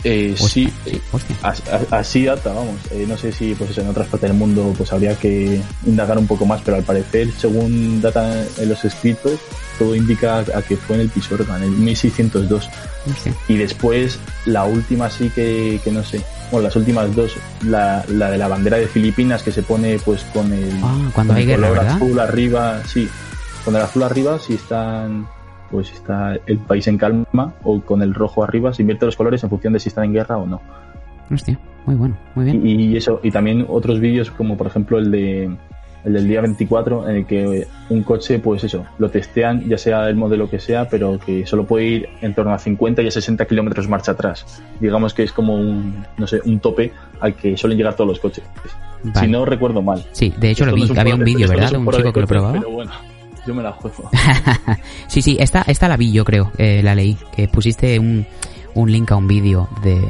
S8: Eh,
S1: Hostia,
S8: sí,
S1: sí, hostia.
S8: as- así data, vamos. Eh, no sé si pues eso, en otras partes del mundo pues habría que indagar un poco más, pero al parecer, según data en los escritos, todo indica a que fue en el Pisuerga, en el 1602.
S1: Hostia.
S8: Y después, la última sí que, que no sé. Bueno, las últimas dos, la, la de la bandera de Filipinas que se pone pues con el,
S1: Ah, cuando
S8: con
S1: hay
S8: el
S1: guerra,
S8: color
S1: ¿verdad?
S8: azul arriba, sí. Con el azul arriba si están pues está el país en calma o con el rojo arriba se invierte los colores en función de si están en guerra o no.
S1: Hostia, muy bueno, muy bien.
S8: Y, y eso, y también otros vídeos como por ejemplo el de el del día 24 en el que un coche pues eso, lo testean ya sea el modelo que sea, pero que solo puede ir en torno a 50 y a 60 kilómetros marcha atrás. Digamos que es como un, no sé, un tope al que suelen llegar todos los coches.
S1: Vale.
S8: Si no recuerdo mal.
S1: Sí, de hecho lo
S8: Esto no
S1: vi,
S8: un
S1: había un
S8: de-
S1: vídeo,
S8: no
S1: ¿verdad? un chico que lo probaba.
S8: Pero bueno, yo me la juego.
S1: sí, sí, esta, esta la vi yo creo, eh, la leí, que pusiste un, un link a un vídeo de,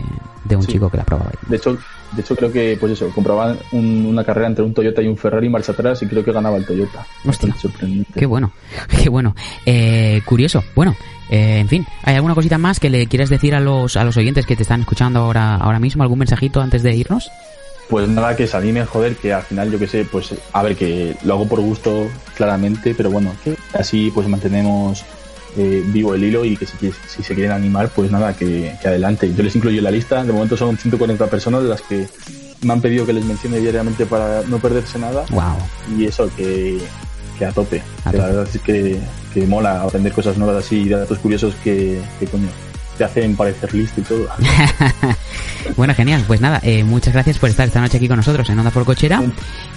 S1: de un
S8: Sí.
S1: chico que la probaba.
S8: De hecho, de hecho creo que pues eso, compraban un- una carrera entre un Toyota y un Ferrari marcha atrás y creo que ganaba el Toyota.
S1: Hostia.
S8: Sorprendente.
S1: Qué bueno, qué bueno. Eh, curioso. Bueno, eh, en fin, ¿hay alguna cosita más que le quieras decir a los, a los oyentes que te están escuchando ahora, ahora mismo? ¿Algún mensajito antes de irnos?
S8: Pues nada, que se anime, joder, que al final yo que sé, pues a ver, que lo hago por gusto claramente, pero bueno, que así pues mantenemos eh, vivo el hilo y que si, si se quieren animar, pues nada, que, que adelante. Yo les incluyo en la lista, de momento son 140 personas de las que me han pedido que les mencione diariamente para no perderse nada
S1: Wow.
S8: y eso, que, que a tope.
S1: A
S8: que la verdad es que, que mola aprender cosas nuevas así y datos curiosos que, que coño, te hacen parecer listo y todo.
S1: bueno, genial. Pues nada, eh, muchas gracias por estar esta noche aquí con nosotros en Onda por Cochera.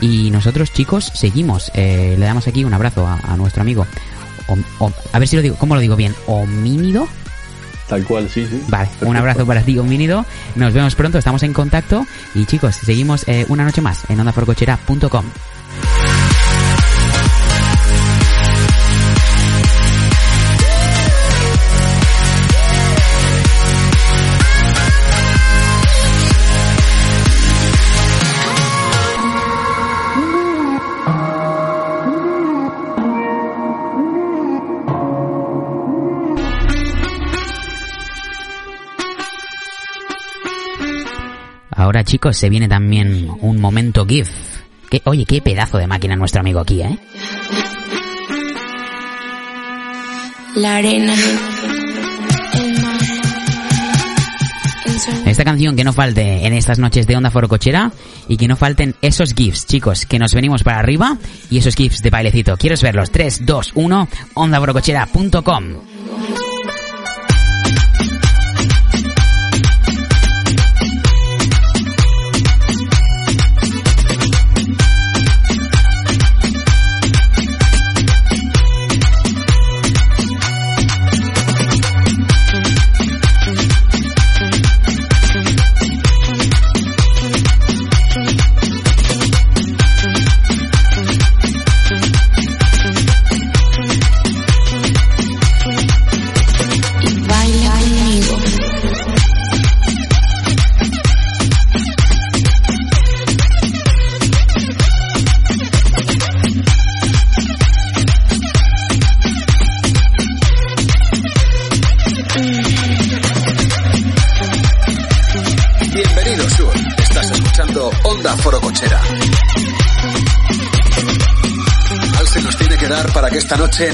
S1: Y nosotros, chicos, seguimos. Eh, le damos aquí un abrazo a, a nuestro amigo. Om- a ver si lo digo, ¿cómo lo digo bien? ¿Homínido?
S8: Tal cual, sí, sí.
S1: Vale, un abrazo para ti, homínido. Nos vemos pronto, estamos en contacto. Y chicos, seguimos eh, una noche más en ondaforcochera.com. Ahora, chicos, se viene también un momento GIF. Que, oye, qué pedazo de máquina nuestro amigo aquí, ¿eh?
S9: La arena.
S1: Esta canción que no falte en estas noches de Onda Forocochera y que no falten esos GIFs, chicos, que nos venimos para arriba y esos GIFs de bailecito. ¿Quieres verlos? 3, 2, 1, ondaforocochera.com.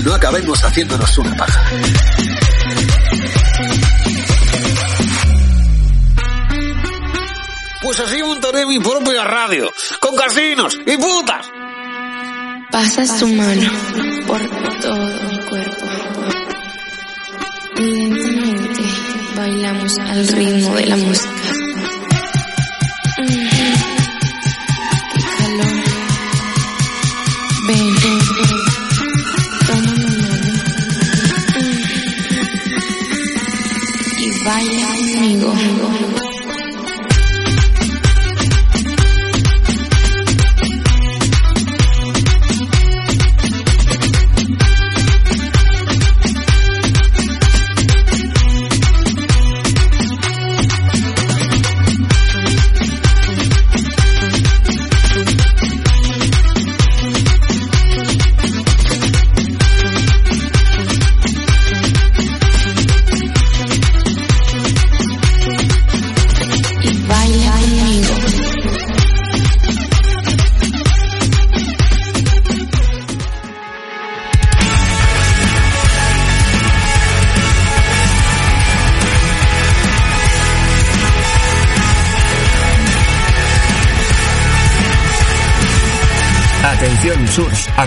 S10: no acabemos haciéndonos una paja. Pues
S11: así montaré mi propia radio, con casinos y putas.
S9: Pasas tu mano por todo mi cuerpo. Y lentamente bailamos al ritmo de la música.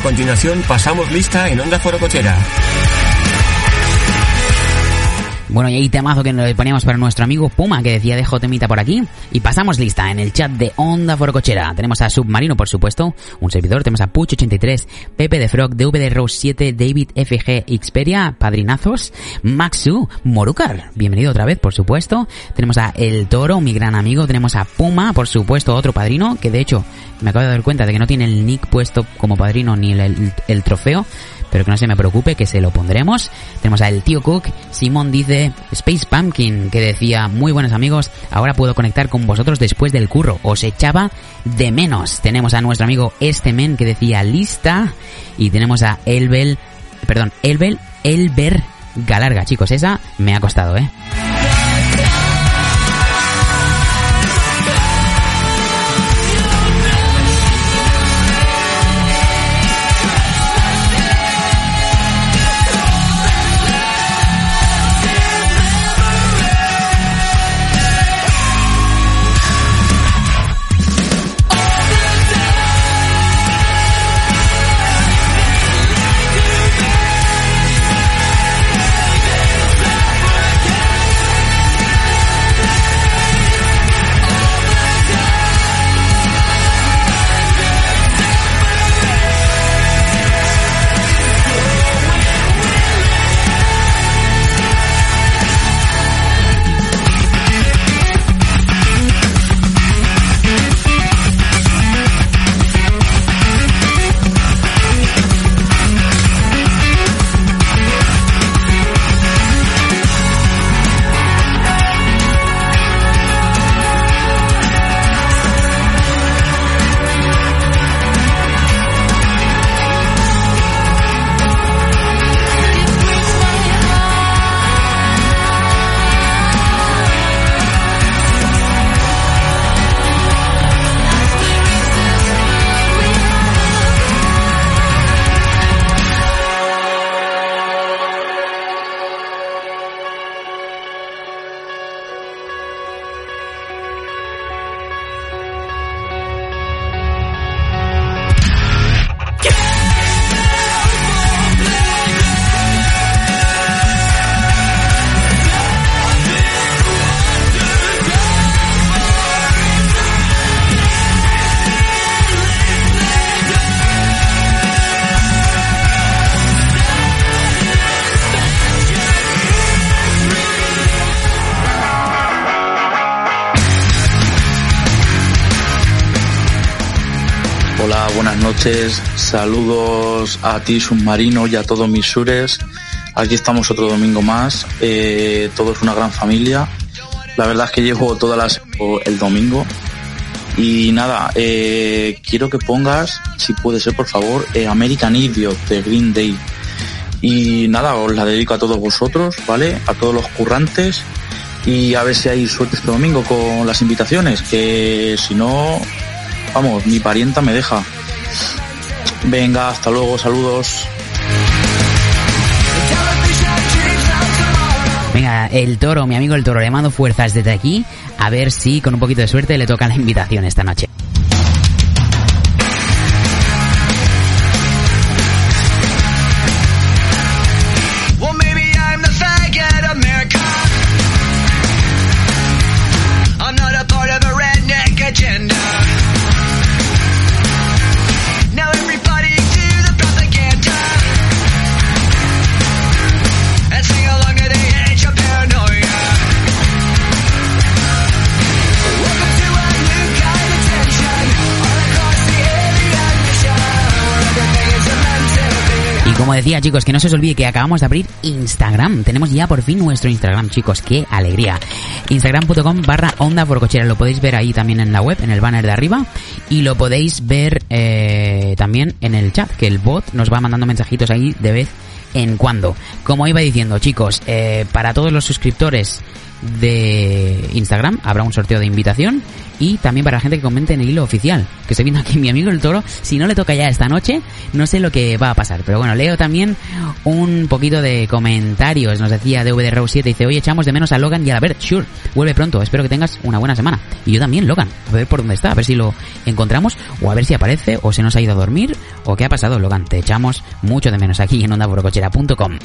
S3: Continuación pasamos lista en Onda Forocochera.
S1: Bueno, y ahí temazo que le poníamos para nuestro amigo Puma, que decía dejo temita por aquí. Y pasamos lista en el chat de Onda Forocochera. Tenemos a Submarino, por supuesto, un servidor. Tenemos a Puch83, Pepe de Frog, DVD Rose 7, David FG, Xperia, Padrinazos, Maxu, Morucar. Bienvenido otra vez, por supuesto. Tenemos a El Toro, mi gran amigo. Tenemos a Puma, por supuesto, otro padrino, que de hecho me acabo de dar cuenta de que no tiene el nick puesto como padrino ni el- el trofeo. Pero que no se me preocupe, que se lo pondremos. Tenemos a el tío Cook. Simón dice, Space Pumpkin, que decía, muy buenos amigos, ahora puedo conectar con vosotros después del curro. Os echaba de menos. Tenemos a nuestro amigo Este Men, que decía, lista. Y tenemos a Elbel, perdón, Elbel, Elber Galarga. Chicos, esa me ha costado, ¿eh?
S12: Saludos a ti, submarino, y a todos mis sures. Aquí estamos otro domingo más. Eh, todos una gran familia. La verdad es que llevo todas las el domingo. Y nada, eh, quiero que pongas, si puede ser, por favor, eh, American Idiot de Green Day. Y nada, os la dedico a todos vosotros, ¿vale? A todos los currantes. Y a ver si hay suerte este domingo con las invitaciones, que si no, vamos, mi parienta me deja. Venga, hasta luego, saludos.
S1: Venga, el toro, mi amigo el toro, le mando fuerzas desde aquí A ver si con un poquito de suerte le toca la invitación esta noche. Decía, chicos, que no se olvide que acabamos de abrir Instagram. Tenemos ya por fin nuestro Instagram, chicos. ¡Qué alegría! Instagram.com barra onda cochera. Lo podéis ver ahí también en la web, en el banner de arriba. Y lo podéis ver eh, también en el chat, que el bot nos va mandando mensajitos ahí de vez en cuando. Como iba diciendo, chicos, eh, para todos los suscriptores de Instagram habrá un sorteo de invitación y también para la gente que comente en el hilo oficial. Que estoy viendo aquí mi amigo el toro. Si no le toca ya esta noche, no sé lo que va a pasar. Pero bueno, leo también un poquito de comentarios. Nos decía DVD Row 7, dice, oye, echamos de menos a Logan y a la Bert. Sure, vuelve pronto. Espero que tengas una buena semana. Y yo también, Logan. A ver por dónde está, a ver si lo encontramos o a ver si aparece o se nos ha ido a dormir o qué ha pasado, Logan. Te echamos mucho de menos aquí en ondaborocochera.com.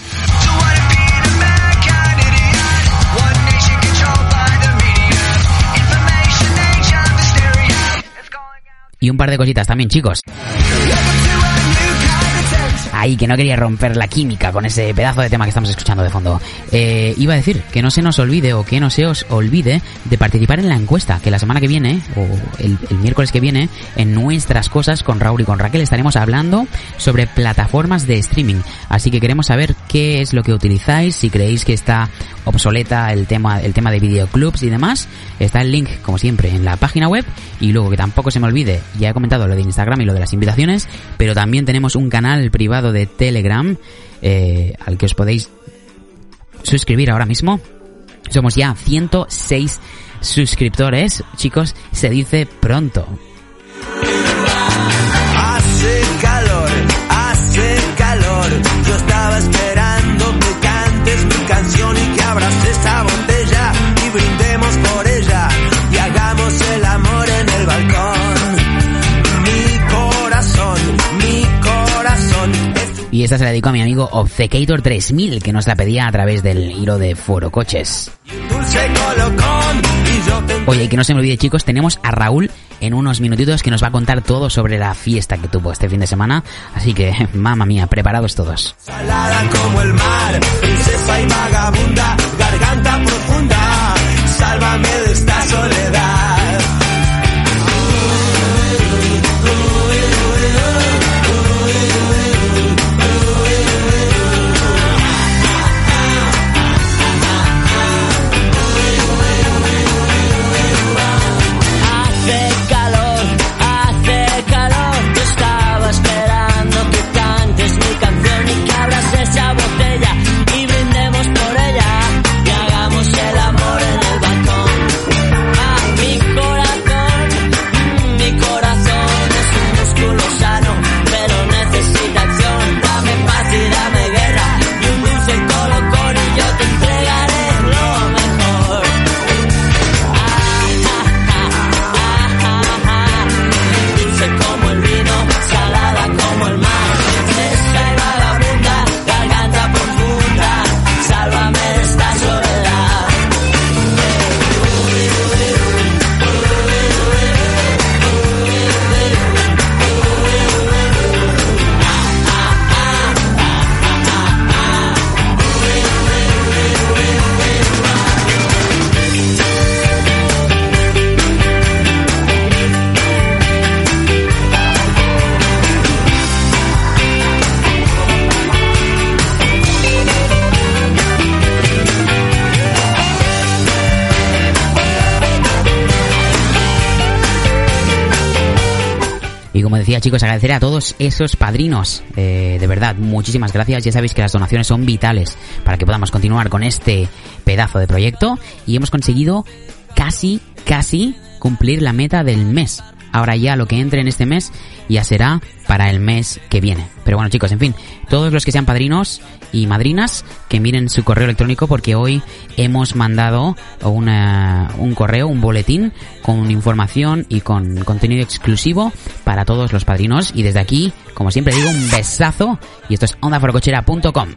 S1: Y un par de cositas también, chicos. Ahí, que no quería romper la química con ese pedazo de tema que estamos escuchando de fondo. Eh, iba a decir que no se nos olvide o que no se os olvide de participar en la encuesta, que la semana que viene, o el, el miércoles que viene, en nuestras cosas con Raúl y con Raquel estaremos hablando sobre plataformas de streaming. Así que queremos saber qué es lo que utilizáis, si creéis que está obsoleta el tema, el tema de videoclubs y demás. Está el link, como siempre, en la página web. Y luego que tampoco se me olvide, ya he comentado lo de Instagram y lo de las invitaciones, pero también tenemos un canal privado de Telegram eh, al que os podéis suscribir ahora mismo. Somos ya 106 suscriptores, chicos, se dice pronto.
S7: Y esta
S1: se la dedico a mi amigo Obcecator 3000, que nos la pedía a través del hilo de Foro Coches. Oye, y que no se me olvide, chicos, tenemos a Raúl en unos minutitos que nos va a contar todo sobre la fiesta que tuvo este fin de semana. Así que, mamma mía, preparados todos.
S7: salada como el mar, princesa y vagabunda, garganta profunda. Sálvame de esta soledad.
S1: Chicos, agradecer a todos esos padrinos. Eh, de verdad, muchísimas gracias. Ya sabéis que las donaciones son vitales para que podamos continuar con este pedazo de proyecto. Y hemos conseguido casi, casi cumplir la meta del mes. Ahora ya lo que entre en este mes ya será para el mes que viene. Pero bueno chicos, en fin, todos los que sean padrinos y madrinas que miren su correo electrónico porque hoy hemos mandado un correo, un boletín con información y con contenido exclusivo para todos los padrinos y desde aquí, como siempre digo, un besazo y esto es ondaforocochera.com.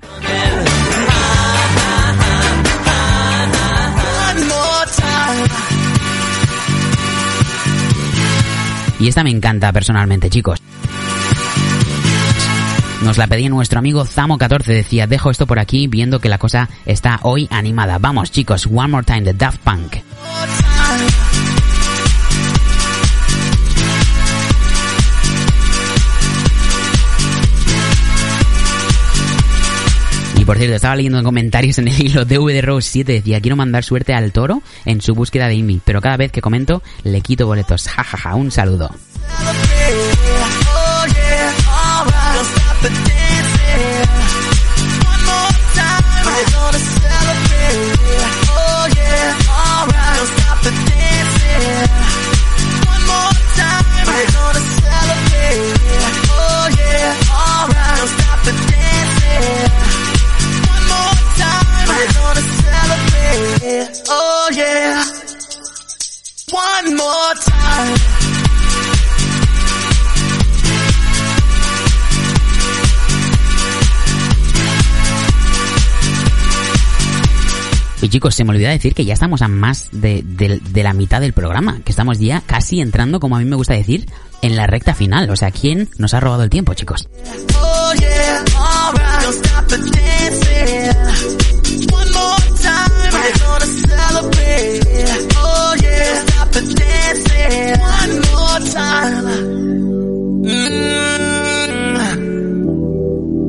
S1: Y esta me encanta personalmente, chicos. Nos la pedía nuestro amigo Zamo14, decía, dejo esto por aquí viendo que la cosa está hoy animada. Vamos chicos, One More Time de Daft Punk. Por cierto, estaba leyendo en comentarios en el hilo DVD Rose 7, decía, quiero mandar suerte al toro en su búsqueda de Amy, pero cada vez que comento le quito boletos. Jajaja, ja, ja. un saludo.
S7: One more time.
S1: Y chicos, se me olvidó decir que ya estamos a más de, de- de la mitad del programa, que estamos ya casi entrando, como a mí me gusta decir, en la recta final. O sea, ¿quién nos ha robado el tiempo, chicos?
S7: Oh yeah. The dancing. One more time. Mm.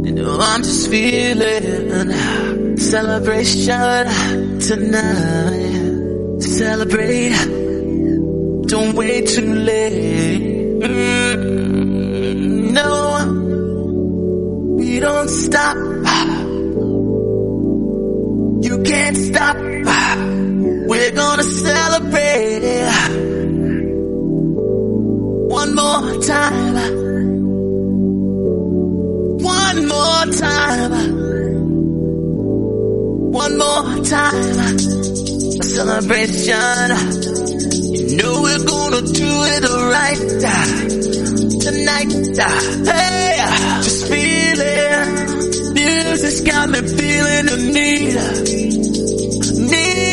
S7: You know I'm just feeling celebration tonight. Celebrate. Don't wait too late. Mm, no. We don't stop. You can't stop. We're gonna celebrate. It one more time. One more time. One more time. A celebration. You know we're gonna do it right tonight. Hey, just feeling. Music's got me feeling the need.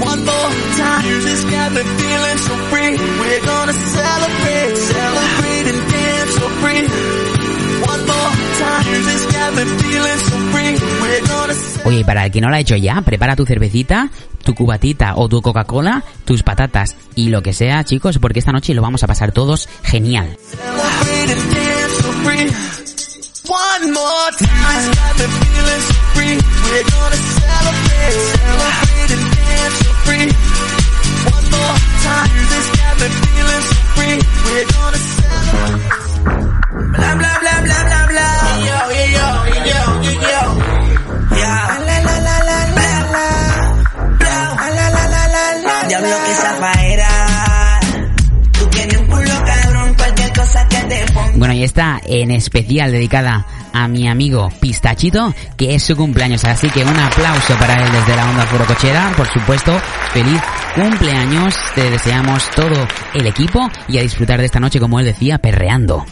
S7: One more time. Music's got me feeling so free. We're gonna celebrate. Celebrate and dance so free. One more time. Music's got me feeling so free. We're gonna
S1: Oye, y para el que no lo ha hecho ya, prepara tu cervecita, tu cubatita o tu Coca-Cola, tus patatas y lo que sea, chicos, porque esta noche lo vamos a pasar todos genial.
S7: Free. One more time. So free. We're gonna celebrate. Got me feeling so free. We're gonna. Blah blah blah blah blah blah. Yo yo yo yo yo yo. Yeah. La la la la la la. Blah. La la la la la.
S13: Diablo que zafaera.
S1: Y está en especial dedicada a mi amigo Pistachito, que es su cumpleaños, así que un aplauso para él desde la onda Cochera, por supuesto, feliz cumpleaños, te deseamos todo el equipo y a disfrutar de esta noche, como él decía, perreando.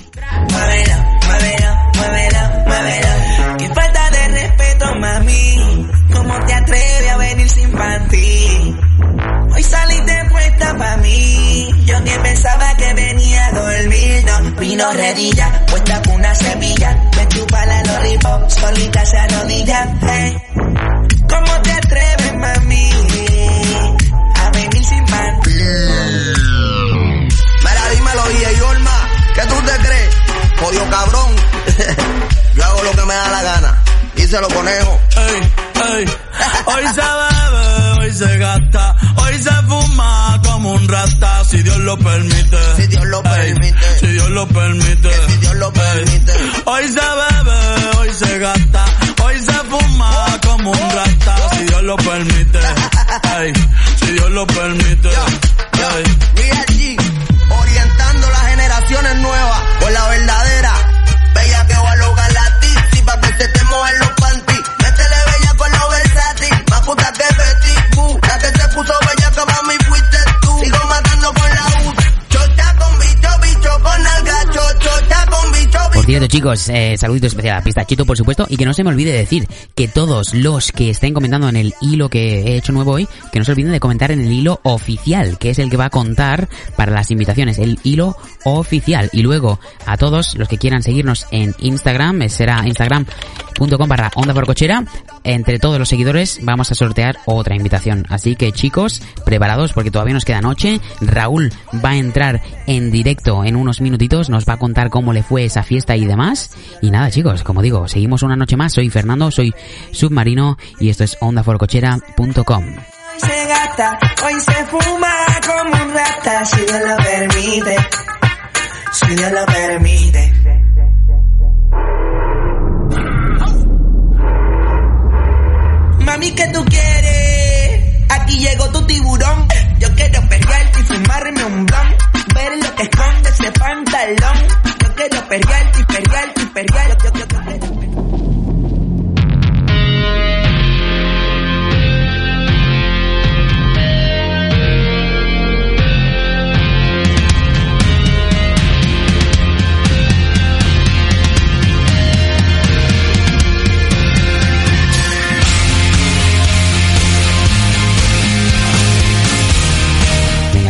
S13: Hoy saliste puesta pa' mí también pensaba que venía a dormir, no, vino redilla, puesta con una semilla, me chupa la lollipop, solita se anodilla, hey. ¿Cómo te atreves, mami? A venir sin pan.
S14: Mira, dímelo, y Olma, ¿qué tú te crees? Jodido cabrón. Yo hago lo que me da la gana. Y se lo conejo.
S4: Ey, ey, hoy se hoy se gasta, hoy se fuma como un rata, si Dios lo permite.
S14: Si Dios lo
S4: Ey,
S14: permite.
S4: Si Dios lo permite.
S14: Si Dios lo permite.
S4: Hoy se bebe, hoy se gasta, hoy se fuma como un rata, si Dios lo permite. Ey, si Dios lo permite.
S14: Real G, orientando las generaciones nuevas por la verdadera.
S1: Cierto, chicos, eh, saludito especial a Pistachito, por supuesto, y que no se me olvide decir que todos los que estén comentando en el hilo que he hecho nuevo hoy, que no se olviden de comentar en el hilo oficial, que es el que va a contar para las invitaciones, el hilo oficial. Y luego, a todos los que quieran seguirnos en Instagram, eh, será instagram.com barra onda por cochera, entre todos los seguidores vamos a sortear otra invitación. Así que chicos, preparados porque todavía nos queda noche. Raúl va a entrar en directo en unos minutitos, nos va a contar cómo le fue esa fiesta y demás. Y nada chicos, como digo, seguimos una noche más. Soy Fernando, soy submarino y esto es ondaforcochera.com.
S13: Hoy se gasta, hoy se fuma como rata, si Dios lo permite. Si Dios lo permite. Mami, ¿qué tú quieres? Aquí llegó tu tiburón. Yo quiero pelearte y fumarme un blon. Ver lo que esconde ese pantalón. Yo quiero pelearte y pelearte y. Yo, yo, yo, yo.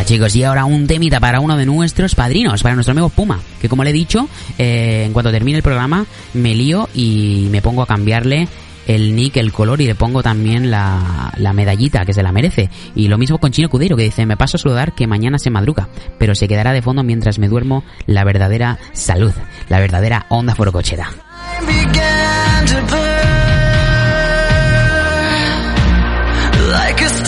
S1: Chicos, y ahora un temita para uno de nuestros padrinos, para nuestro amigo Puma, que como le he dicho, eh, en cuanto termine el programa me lío y me pongo a cambiarle el nick, el color y le pongo también la, la medallita que se la merece. Y lo mismo con Chino Cudero que dice, me paso a saludar que mañana se madruga, pero se quedará de fondo mientras me duermo la verdadera salud, la verdadera onda forocochera.
S7: like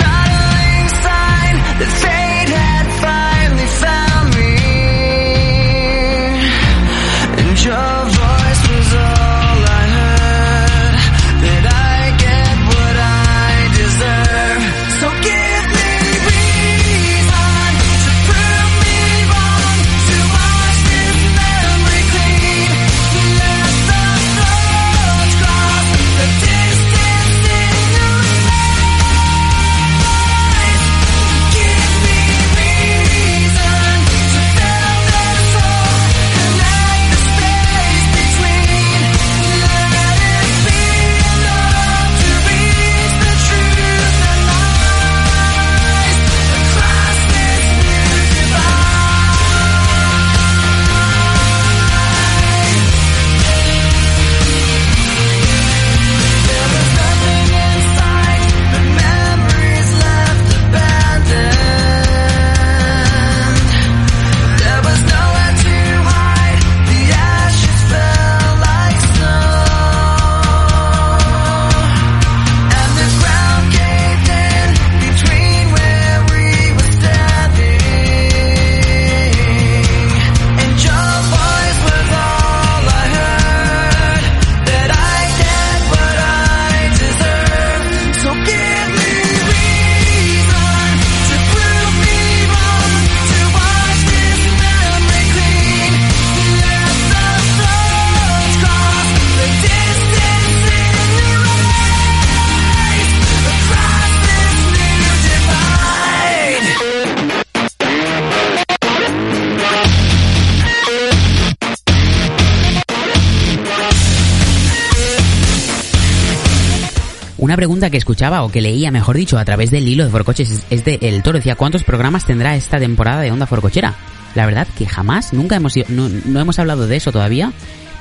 S1: o que leía, mejor dicho, a través del hilo de Forcoches es, de El Toro. Decía, ¿cuántos programas tendrá esta temporada de Onda Forcochera? La verdad que jamás, nunca hemos ido- no, no hemos hablado de eso todavía,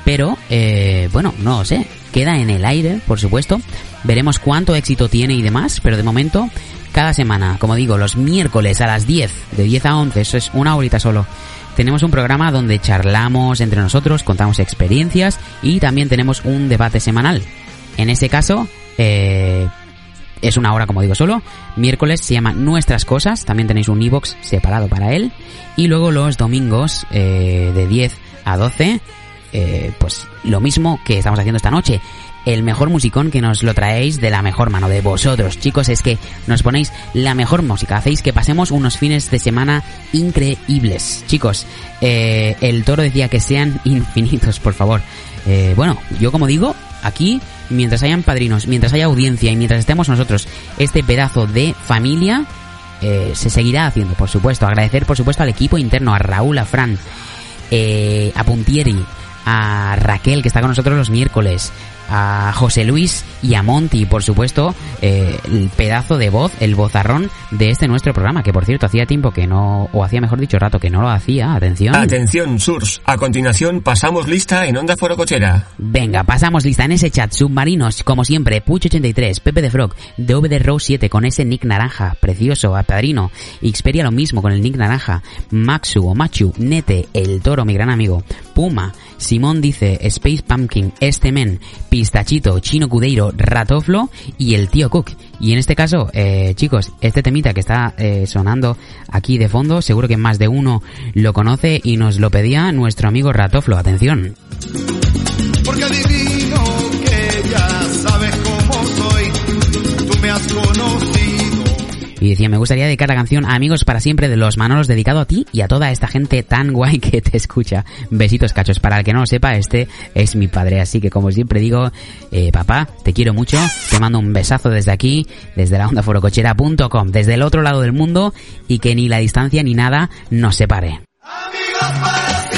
S1: pero eh, bueno, no lo sé. Queda en el aire, por supuesto. Veremos cuánto éxito tiene y demás, pero de momento, cada semana, como digo, los miércoles a las 10, de 10 a 11, eso es una horita solo. Tenemos un programa donde charlamos entre nosotros, contamos experiencias y también tenemos un debate semanal. En ese caso, eh, es una hora, como digo, solo. Miércoles se llama Nuestras Cosas. También tenéis un iBox separado para él. Y luego los domingos, eh, de 10 a 12, eh, pues lo mismo que estamos haciendo esta noche. El mejor musicón que nos lo traéis de la mejor mano de vosotros, chicos, es que nos ponéis la mejor música, hacéis que pasemos unos fines de semana increíbles. Chicos, eh, el toro decía que sean infinitos, por favor. Eh, bueno, yo como digo, aquí, mientras hayan padrinos, mientras haya audiencia y mientras estemos nosotros, este pedazo de familia eh, se seguirá haciendo, por supuesto. Agradecer, por supuesto, al equipo interno, a Raúl, a Fran, eh, a Puntieri, a Raquel, que está con nosotros los miércoles, a José Luis y a Monty, por supuesto, eh, el pedazo de voz, el vozarrón de este nuestro programa, que por cierto hacía tiempo que no, o hacía mejor dicho rato que no lo hacía, atención.
S3: Atención, Surs. A continuación pasamos lista en Onda Foro Cochera.
S1: Venga, pasamos lista en ese chat. Submarinos, como siempre, Puch83, Pepe de Frog, DVD Row 7 con ese nick naranja, precioso, a Padrino, Xperia lo mismo con el nick naranja, Maxu o Machu, Nete, el toro, mi gran amigo, Puma, Simón dice, Space Pumpkin, Este Men, Pistachito, Chino Cudeiro, Ratoflo y el tío Cook. Y en este caso, eh, chicos, este temita que está eh, sonando aquí de fondo, seguro que más de uno lo conoce y nos lo pedía nuestro amigo Ratoflo. Atención.
S15: Porque adivino que ya sabes cómo soy, tú me has conocido.
S1: Y decía, me gustaría dedicar la canción a Amigos para siempre de los Manolos, dedicado a ti y a toda esta gente tan guay que te escucha. Besitos cachos. Para el que no lo sepa, este es mi padre. Así que como siempre digo, eh, papá, te quiero mucho. Te mando un besazo desde aquí, desde la onda forocochera.com, desde el otro lado del mundo y que ni la distancia ni nada nos separe.
S15: Ay,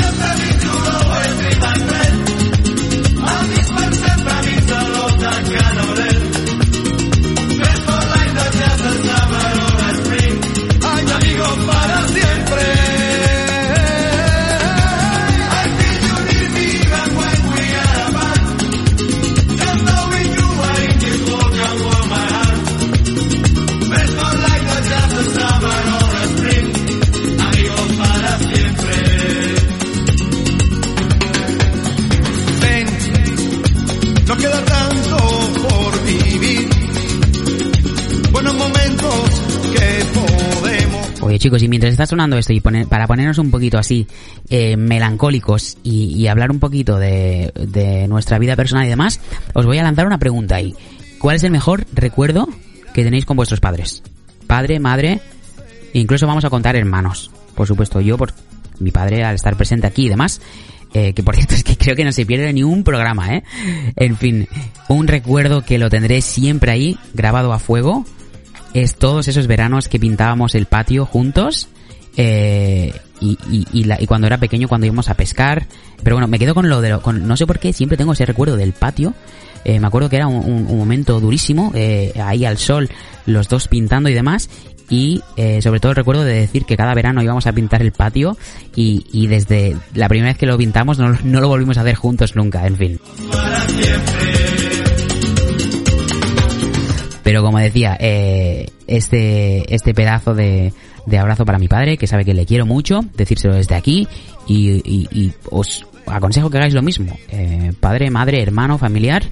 S1: y mientras está sonando esto y poner- para ponernos un poquito así eh, melancólicos y, y hablar un poquito de, de nuestra vida personal y demás, os voy a lanzar una pregunta ahí. ¿Cuál es el mejor recuerdo que tenéis con vuestros padres? Padre, madre, incluso vamos a contar hermanos. Por supuesto, yo por mi padre al estar presente aquí y demás. eh, que por cierto es que creo que no se pierde ni un programa, ¿eh? En fin, un recuerdo que lo tendré siempre ahí, grabado a fuego, es todos esos veranos que pintábamos el patio juntos eh, y, y, la- y cuando era pequeño cuando íbamos a pescar. Pero bueno me quedo con lo de lo, con, no sé por qué siempre tengo ese recuerdo del patio. Eh, me acuerdo que era un momento durísimo eh, ahí al sol los dos pintando y demás. Y eh, sobre todo recuerdo de decir que cada verano íbamos a pintar el patio y, y desde la primera vez que lo pintamos no, no lo volvimos a hacer juntos nunca en fin Pero como decía, eh, este, este pedazo de, abrazo para mi padre, que sabe que le quiero mucho, decírselo desde aquí, y, os aconsejo que hagáis lo mismo. Eh, padre, madre, hermano, familiar,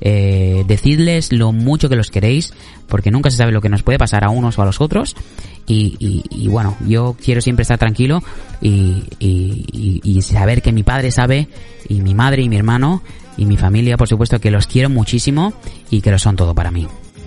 S1: eh, decidles lo mucho que los queréis, porque nunca se sabe lo que nos puede pasar a unos o a los otros. Y, bueno, yo quiero siempre estar tranquilo y- y saber que mi padre sabe, y mi madre y mi hermano, y mi familia, por supuesto, que los quiero muchísimo y que lo son todo para mí.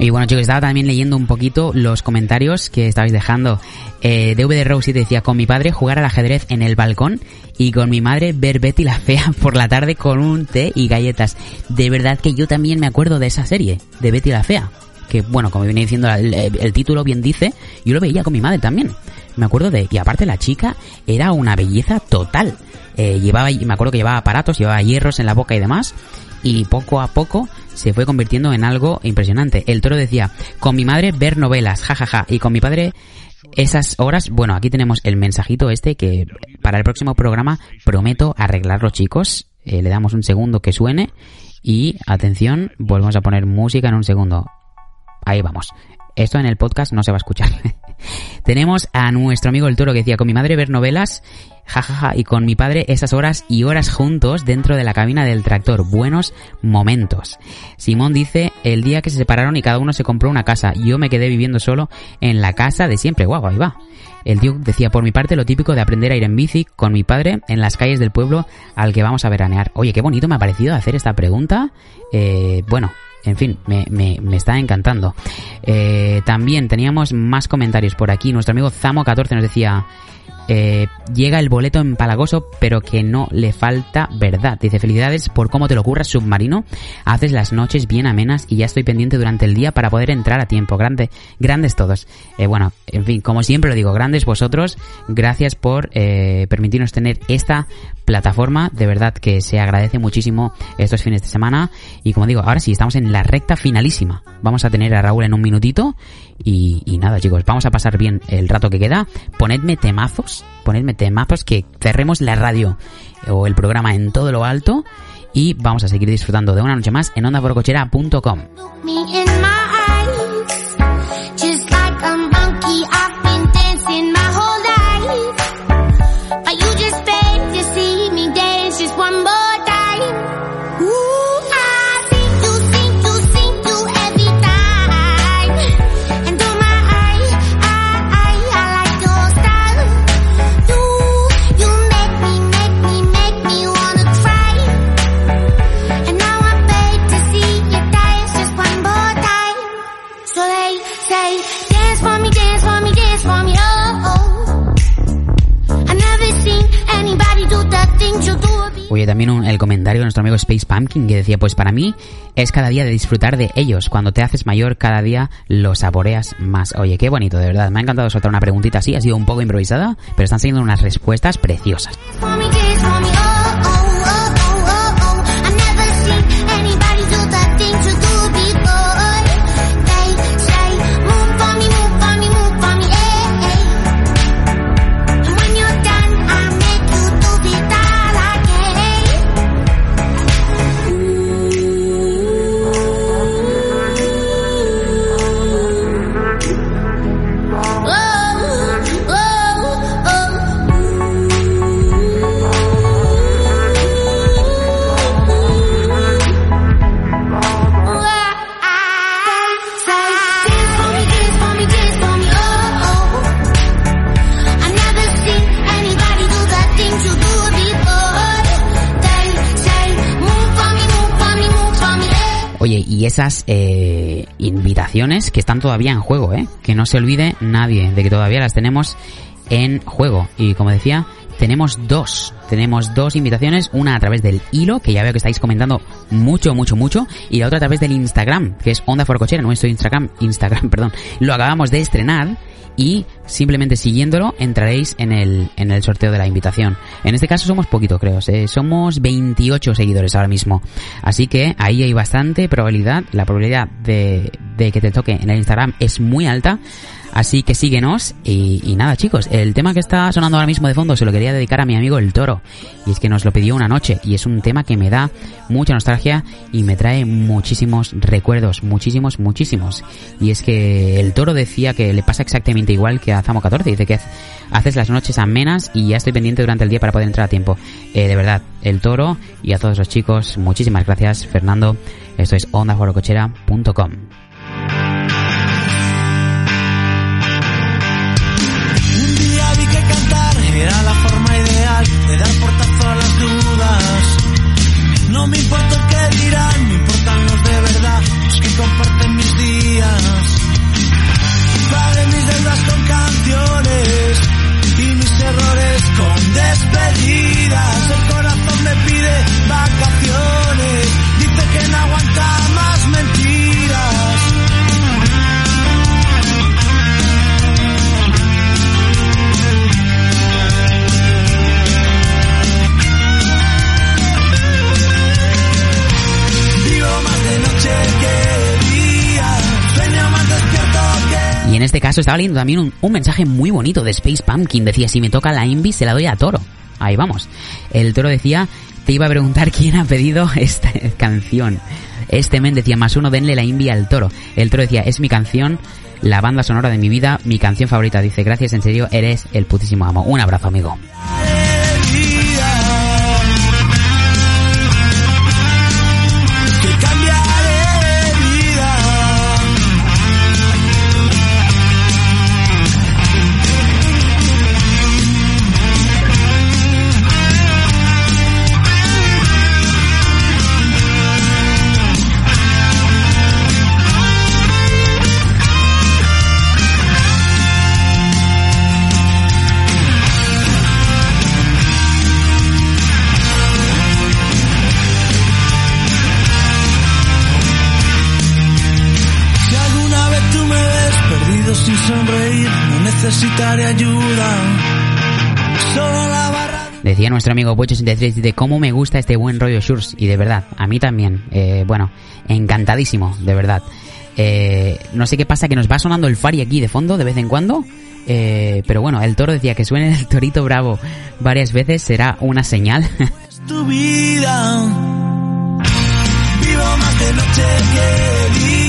S1: Y bueno chicos, estaba también leyendo un poquito los comentarios que estabais dejando. Eh, DVD Rose decía, con mi padre jugar al ajedrez en el balcón y con mi madre ver Betty la Fea por la tarde con un té y galletas. De verdad que yo también me acuerdo de esa serie, de Betty la Fea. que bueno, como viene diciendo el, el título bien dice, yo lo veía con mi madre también. Me acuerdo de, y aparte la chica era una belleza total. Eh, llevaba, me acuerdo que llevaba aparatos, llevaba hierros en la boca y demás, y poco a poco se fue convirtiendo en algo impresionante. El toro decía, con mi madre ver novelas, jajaja, y con mi padre esas horas, bueno, aquí tenemos el mensajito este que para el próximo programa prometo arreglarlo chicos. Eh, le damos un segundo que suene y atención, volvemos a poner música en un segundo. Ahí vamos. Esto en el podcast no se va a escuchar. Tenemos a nuestro amigo el toro que decía, con mi madre ver novelas, jajaja, y con mi padre esas horas y horas juntos dentro de la cabina del tractor. Buenos momentos. Simón dice, el día que se separaron y cada uno se compró una casa, yo me quedé viviendo solo en la casa de siempre. Guau, ahí va. El tío decía, por mi parte, lo típico de aprender a ir en bici con mi padre en las calles del pueblo al que vamos a veranear. Oye, qué bonito me ha parecido hacer esta pregunta. Eh, bueno, en fin, me, me, me está encantando. Eh, también teníamos más comentarios por aquí. Nuestro amigo Zamo14 nos decía... eh, llega el boleto empalagoso, pero que no le falta verdad. Dice, felicidades por cómo te lo curras, submarino. Haces las noches bien amenas y ya estoy pendiente durante el día para poder entrar a tiempo. Grande, grandes todos. Eh, bueno, en fin, como siempre lo digo, grandes vosotros. Gracias por eh, permitirnos tener esta plataforma. De verdad que se agradece muchísimo estos fines de semana. Y como digo, ahora sí, estamos en la recta finalísima. Vamos a tener a Raúl en un minutito. Y, nada, chicos, vamos a pasar bien el rato que queda. Ponedme temazos, ponedme temazos que cerremos la radio o el programa en todo lo alto. Y vamos a seguir disfrutando de una noche más en ondaborocochera.com. Oye, también un- el comentario de nuestro amigo Space Pumpkin que decía, pues para mí es cada día de disfrutar de ellos. Cuando te haces mayor, cada día lo saboreas más. Oye, qué bonito, de verdad. Me ha encantado soltar una preguntita así, ha sido un poco improvisada, pero están saliendo unas respuestas preciosas. Y esas eh, invitaciones que están todavía en juego, ¿eh? Que no se olvide nadie de que todavía las tenemos en juego. Y como decía, tenemos dos. Tenemos dos invitaciones, una a través del hilo, que ya veo que estáis comentando mucho, mucho, mucho, y la otra a través del Instagram, que es Onda Forcochera, nuestro Instagram, Instagram, perdón. Lo acabamos de estrenar y simplemente siguiéndolo entraréis en el, en el sorteo de la invitación. En este caso somos poquito, creo. ¿eh? Somos 28 seguidores ahora mismo. Así que ahí hay bastante probabilidad. La probabilidad de, de que te toque en el Instagram es muy alta. Así que síguenos y, nada chicos, el tema que está sonando ahora mismo de fondo se lo quería dedicar a mi amigo el toro y es que nos lo pidió una noche y es un tema que me da mucha nostalgia y me trae muchísimos recuerdos, muchísimos, muchísimos y es que el toro decía que le pasa exactamente igual que a Zamo 14, dice que haces las noches amenas y ya estoy pendiente durante el día para poder entrar a tiempo. Eh, de verdad, el toro y a todos los chicos, muchísimas gracias Fernando, esto es ondaforocochera.com. estaba leyendo también un, un mensaje muy bonito de Space Pumpkin. Decía, si me toca la Invi, se la doy a Toro. Ahí vamos. El Toro decía, te iba a preguntar quién ha pedido esta canción. Este men decía, más uno, denle la Invi al Toro. El Toro decía, es mi canción, la banda sonora de mi vida, mi canción favorita. Dice, gracias, en serio, eres el putísimo amo. Un abrazo, amigo. Decía nuestro amigo Pocho83 de cómo me gusta este buen rollo Shurs. Y de verdad, a mí también. Eh, bueno, encantadísimo, de verdad. Eh, no sé qué pasa, que nos va sonando el Fari aquí de fondo de vez en cuando. Eh, pero bueno, el toro decía que suene el torito bravo varias veces será una señal.
S16: tu vida. Vivo más de noche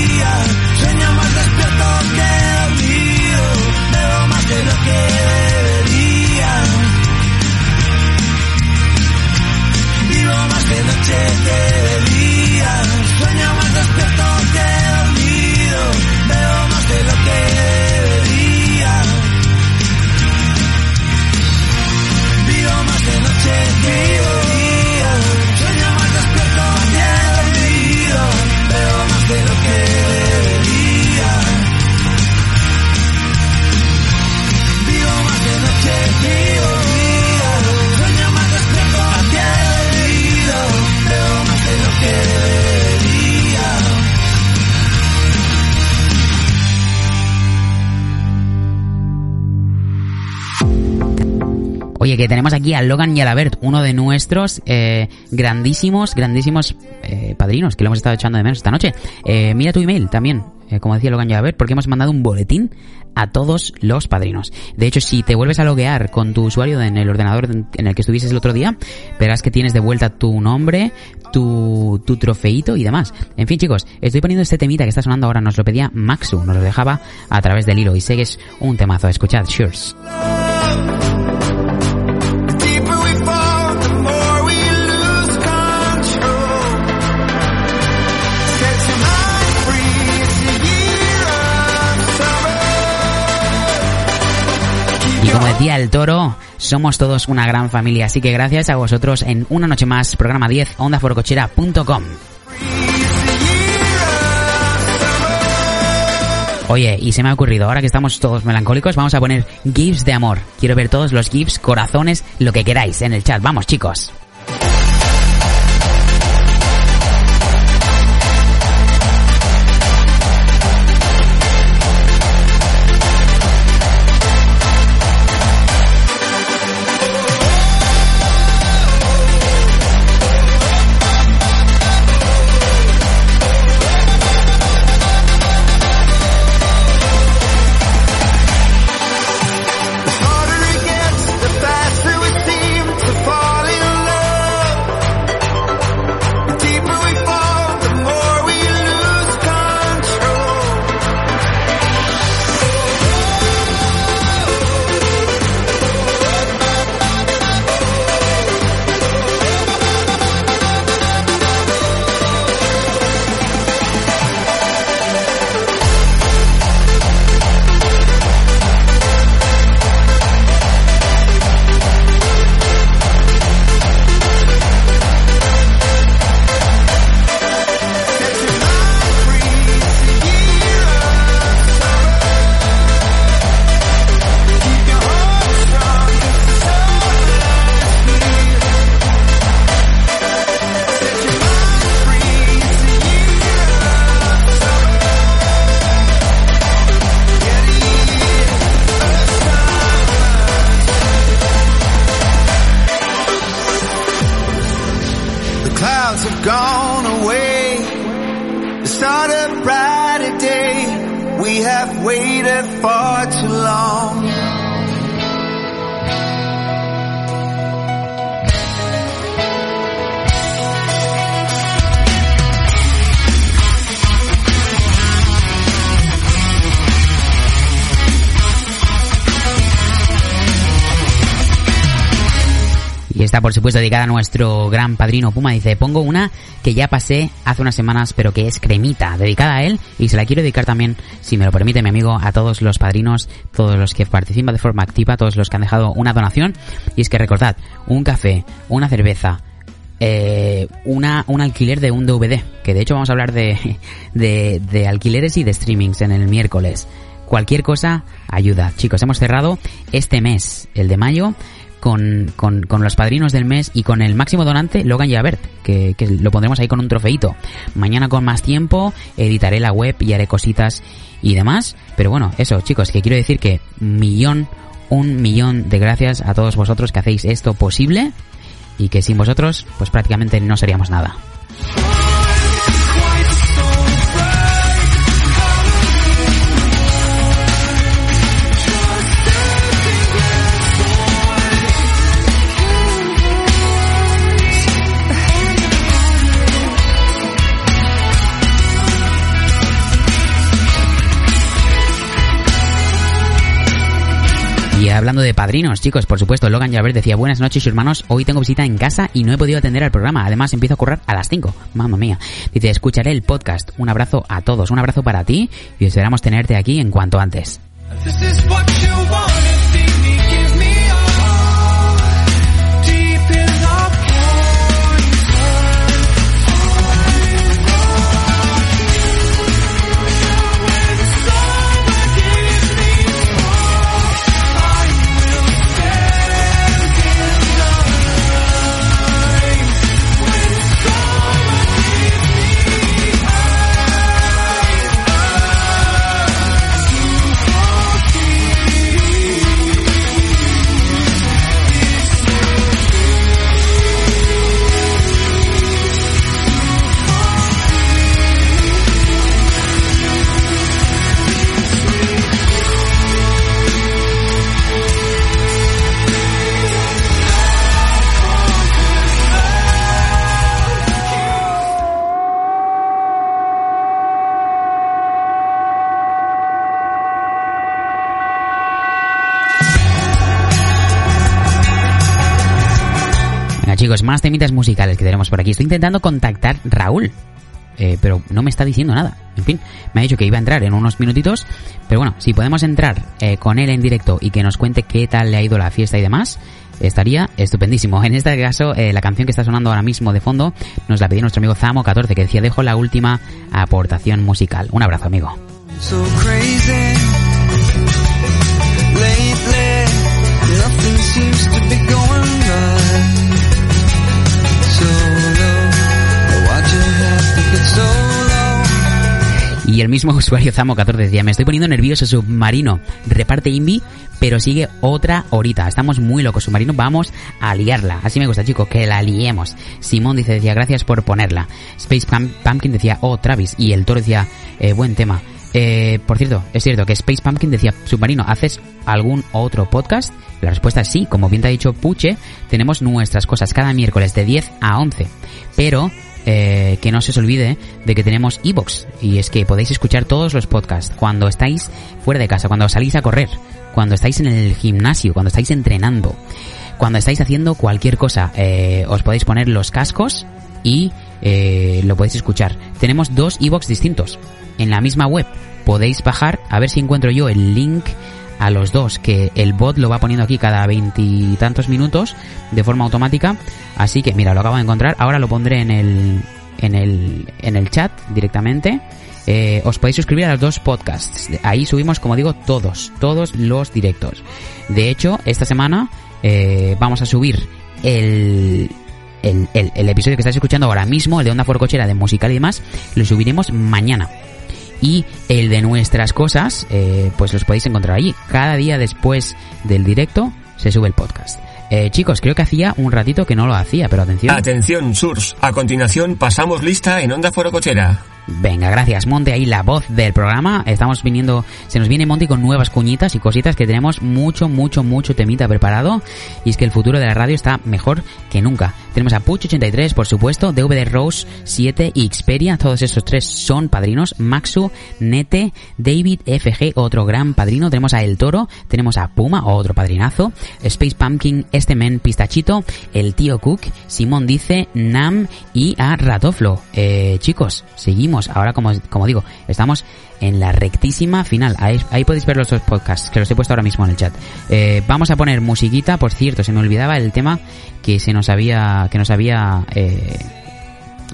S1: Oye, que tenemos aquí a Logan y a Bert, uno de nuestros eh, grandísimos, grandísimos eh, padrinos, que lo hemos estado echando de menos esta noche. Eh, mira tu email también, eh, como decía Logan y a Bert, porque hemos mandado un boletín a todos los padrinos. De hecho, si te vuelves a loguear con tu usuario en el ordenador en el que estuvieses el otro día, verás que tienes de vuelta tu nombre, tu, tu trofeito y demás. En fin, chicos, estoy poniendo este temita que está sonando ahora, nos lo pedía Maxu, nos lo dejaba a través del hilo y sé que es un temazo. Escuchad, Shures. Decía el toro, somos todos una gran familia, así que gracias a vosotros en una noche más, programa 10, ondaforcochera.com. Oye, y se me ha ocurrido, ahora que estamos todos melancólicos, vamos a poner GIFs de amor. Quiero ver todos los GIFs, corazones, lo que queráis en el chat. Vamos, chicos. Por supuesto, dedicada a nuestro gran padrino Puma. Dice, pongo una que ya pasé hace unas semanas, pero que es cremita, dedicada a él. Y se la quiero dedicar también, si me lo permite mi amigo, a todos los padrinos, todos los que participan de forma activa, todos los que han dejado una donación. Y es que recordad, un café, una cerveza, eh, una, un alquiler de un DVD, que de hecho vamos a hablar de, de, de alquileres y de streamings en el miércoles. Cualquier cosa ayuda. Chicos, hemos cerrado este mes, el de mayo, con, con, los padrinos del mes y con el máximo donante, Logan Javert, que, que lo pondremos ahí con un trofeito. Mañana con más tiempo editaré la web y haré cositas y demás. Pero bueno, eso chicos, que quiero decir que millón, un millón de gracias a todos vosotros que hacéis esto posible y que sin vosotros pues prácticamente no seríamos nada. Y hablando de padrinos, chicos, por supuesto, Logan Javert decía, buenas noches hermanos, hoy tengo visita en casa y no he podido atender al programa, además empiezo a correr a las 5, mamma mía. Dice, escucharé el podcast, un abrazo a todos, un abrazo para ti y esperamos tenerte aquí en cuanto antes. Más temitas musicales que tenemos por aquí. Estoy intentando contactar Raúl. eh, pero no me está diciendo nada. En fin, me ha dicho que iba a entrar en unos minutitos. Pero bueno, si podemos entrar eh, con él en directo y que nos cuente qué tal le ha ido la fiesta y demás, estaría estupendísimo. En este caso, eh, la canción que está sonando ahora mismo de fondo nos la pidió nuestro amigo Zamo14, que decía, dejo la última aportación musical. Un abrazo, amigo.
S4: so crazy. Lately, nothing seems to be
S1: Y el mismo usuario Zamo14 decía, me estoy poniendo nervioso, submarino. Reparte Invi, pero sigue otra horita. Estamos muy locos, submarino. Vamos a liarla. Así me gusta, chicos, que la liemos. Simón dice, decía, gracias por ponerla. Space Pum- Pumpkin decía, oh, Travis. Y el toro decía, eh, buen tema. Eh, por cierto, es cierto que Space Pumpkin decía, submarino, ¿haces algún otro podcast? La respuesta es sí, como bien te ha dicho Puche, tenemos nuestras cosas cada miércoles de 10 a 11. Pero eh, que no se os olvide de que tenemos iBox y es que podéis escuchar todos los podcasts cuando estáis fuera de casa, cuando salís a correr, cuando estáis en el gimnasio, cuando estáis entrenando, cuando estáis haciendo cualquier cosa, eh, os podéis poner los cascos y eh, lo podéis escuchar. Tenemos dos iBox distintos en la misma web. Podéis bajar, a ver si encuentro yo el link a los dos, que el bot lo va poniendo aquí cada veintitantos minutos de forma automática. Así que mira, lo acabo de encontrar. Ahora lo pondré en el, en el, en el chat directamente. Eh, os podéis suscribir a los dos podcasts. Ahí subimos, como digo, todos, todos los directos. De hecho, esta semana eh, vamos a subir el, el, el- episodio que estáis escuchando ahora mismo, el de Onda Forcochera de musical y demás, lo subiremos mañana. Y el de nuestras cosas, eh, pues los podéis encontrar allí. Cada día después del directo se sube el podcast. Eh, chicos, creo que hacía un ratito que no lo hacía, pero atención.
S3: Atención, Surs. A continuación pasamos lista en Onda Forocochera.
S17: Venga, gracias, Monte. Ahí la voz del programa. Estamos viniendo, se nos viene Monte con nuevas cuñitas y cositas que tenemos mucho, mucho, mucho temita preparado. Y es que el futuro de la radio está mejor que nunca. Tenemos a Puch83, por supuesto, DVD Rose 7 y Xperia. Todos estos tres son padrinos. Maxu, Nete, David FG, otro gran padrino. Tenemos a El Toro, tenemos a Puma, otro padrinazo. Space Pumpkin, este men Pistachito, el tío Cook, Simón dice, Nam y a Ratoflo. Eh, chicos, seguimos. Ahora, como, como digo, estamos en la rectísima final. Ahí, podéis ver los dos podcasts, que los he puesto ahora mismo en el chat. Eh, vamos a poner musiquita, por cierto, se me olvidaba el tema que se nos había, que nos había eh,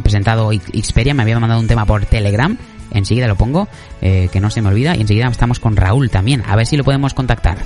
S17: presentado Xperia, me había mandado un tema por Telegram. Enseguida lo pongo, eh, que no se me olvida. Y enseguida estamos con Raúl también. A ver si lo podemos contactar.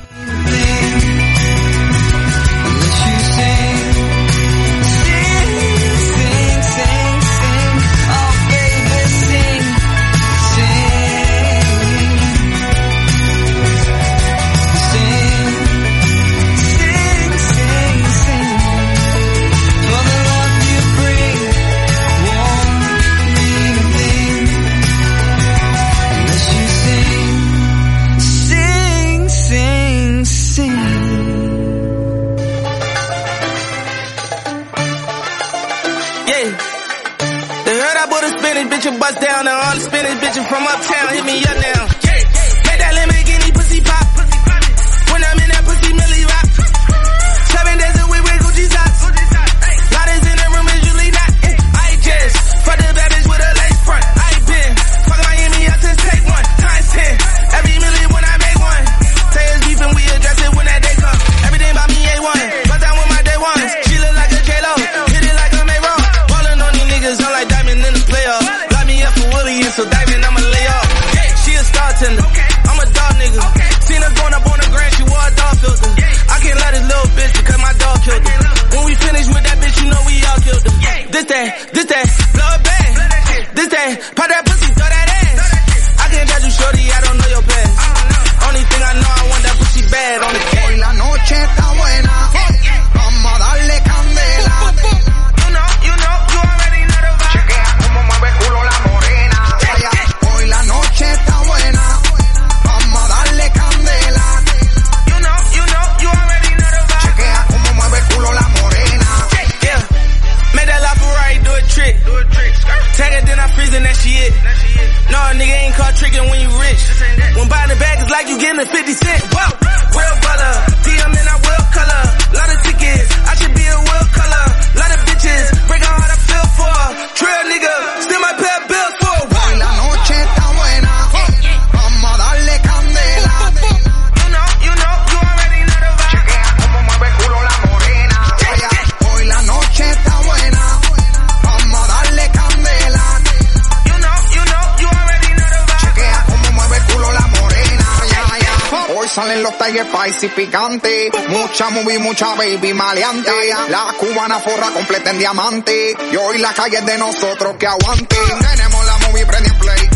S18: Tiger Spicy picantes. Mucha movie, mucha baby maleante. La cubana forra completa en diamante. Y hoy la calle es de nosotros que aguante. Tenemos la movie prende en play.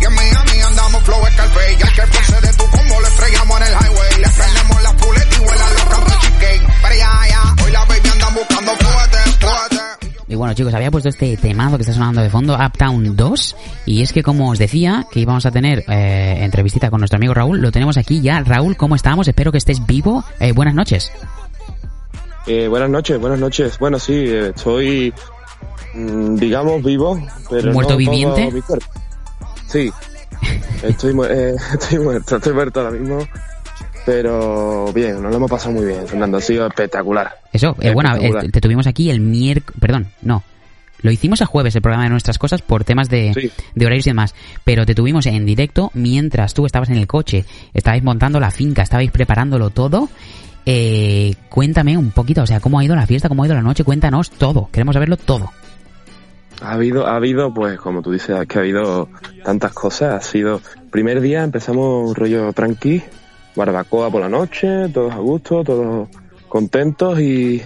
S18: Y en Miami andamos flow Scarface. Ya que el pose de tu combo lo estrellamos en el highway. Le prendemos la puleta y vuelan los campos cheesecake. Pero ya, ya. Hoy la baby andan buscando fuerte, fuerte.
S17: Y bueno chicos, había puesto este temazo que está sonando de fondo, Uptown 2, y es que como os decía que íbamos a tener eh, entrevistita con nuestro amigo Raúl, lo tenemos aquí ya. Raúl, ¿cómo estamos? Espero que estés vivo. Eh, buenas noches.
S19: Eh, buenas noches, buenas noches. Bueno, sí, eh, estoy, mm, digamos, vivo, pero
S17: ¿Muerto
S19: no
S17: viviente?
S19: todo mi cuerpo. Sí, estoy, mu- eh, estoy muerto, estoy muerto ahora mismo, pero bien, nos lo hemos pasado muy bien, Fernando, ha sido espectacular.
S17: Eso, eh, bueno, eh, te tuvimos aquí el miércoles, perdón, no. Lo hicimos el jueves el programa de nuestras cosas por temas de, de horarios y demás, pero te tuvimos en directo mientras tú estabas en el coche, estabais montando la finca, estabais preparándolo todo. Eh, cuéntame un poquito, o sea, cómo ha ido la fiesta, cómo ha ido la noche, cuéntanos todo, queremos saberlo todo.
S19: Ha habido, ha habido, pues como tú dices, que ha habido tantas cosas. Ha sido, primer día empezamos un rollo tranqui, barbacoa por la noche, todos a gusto, todos contentos y,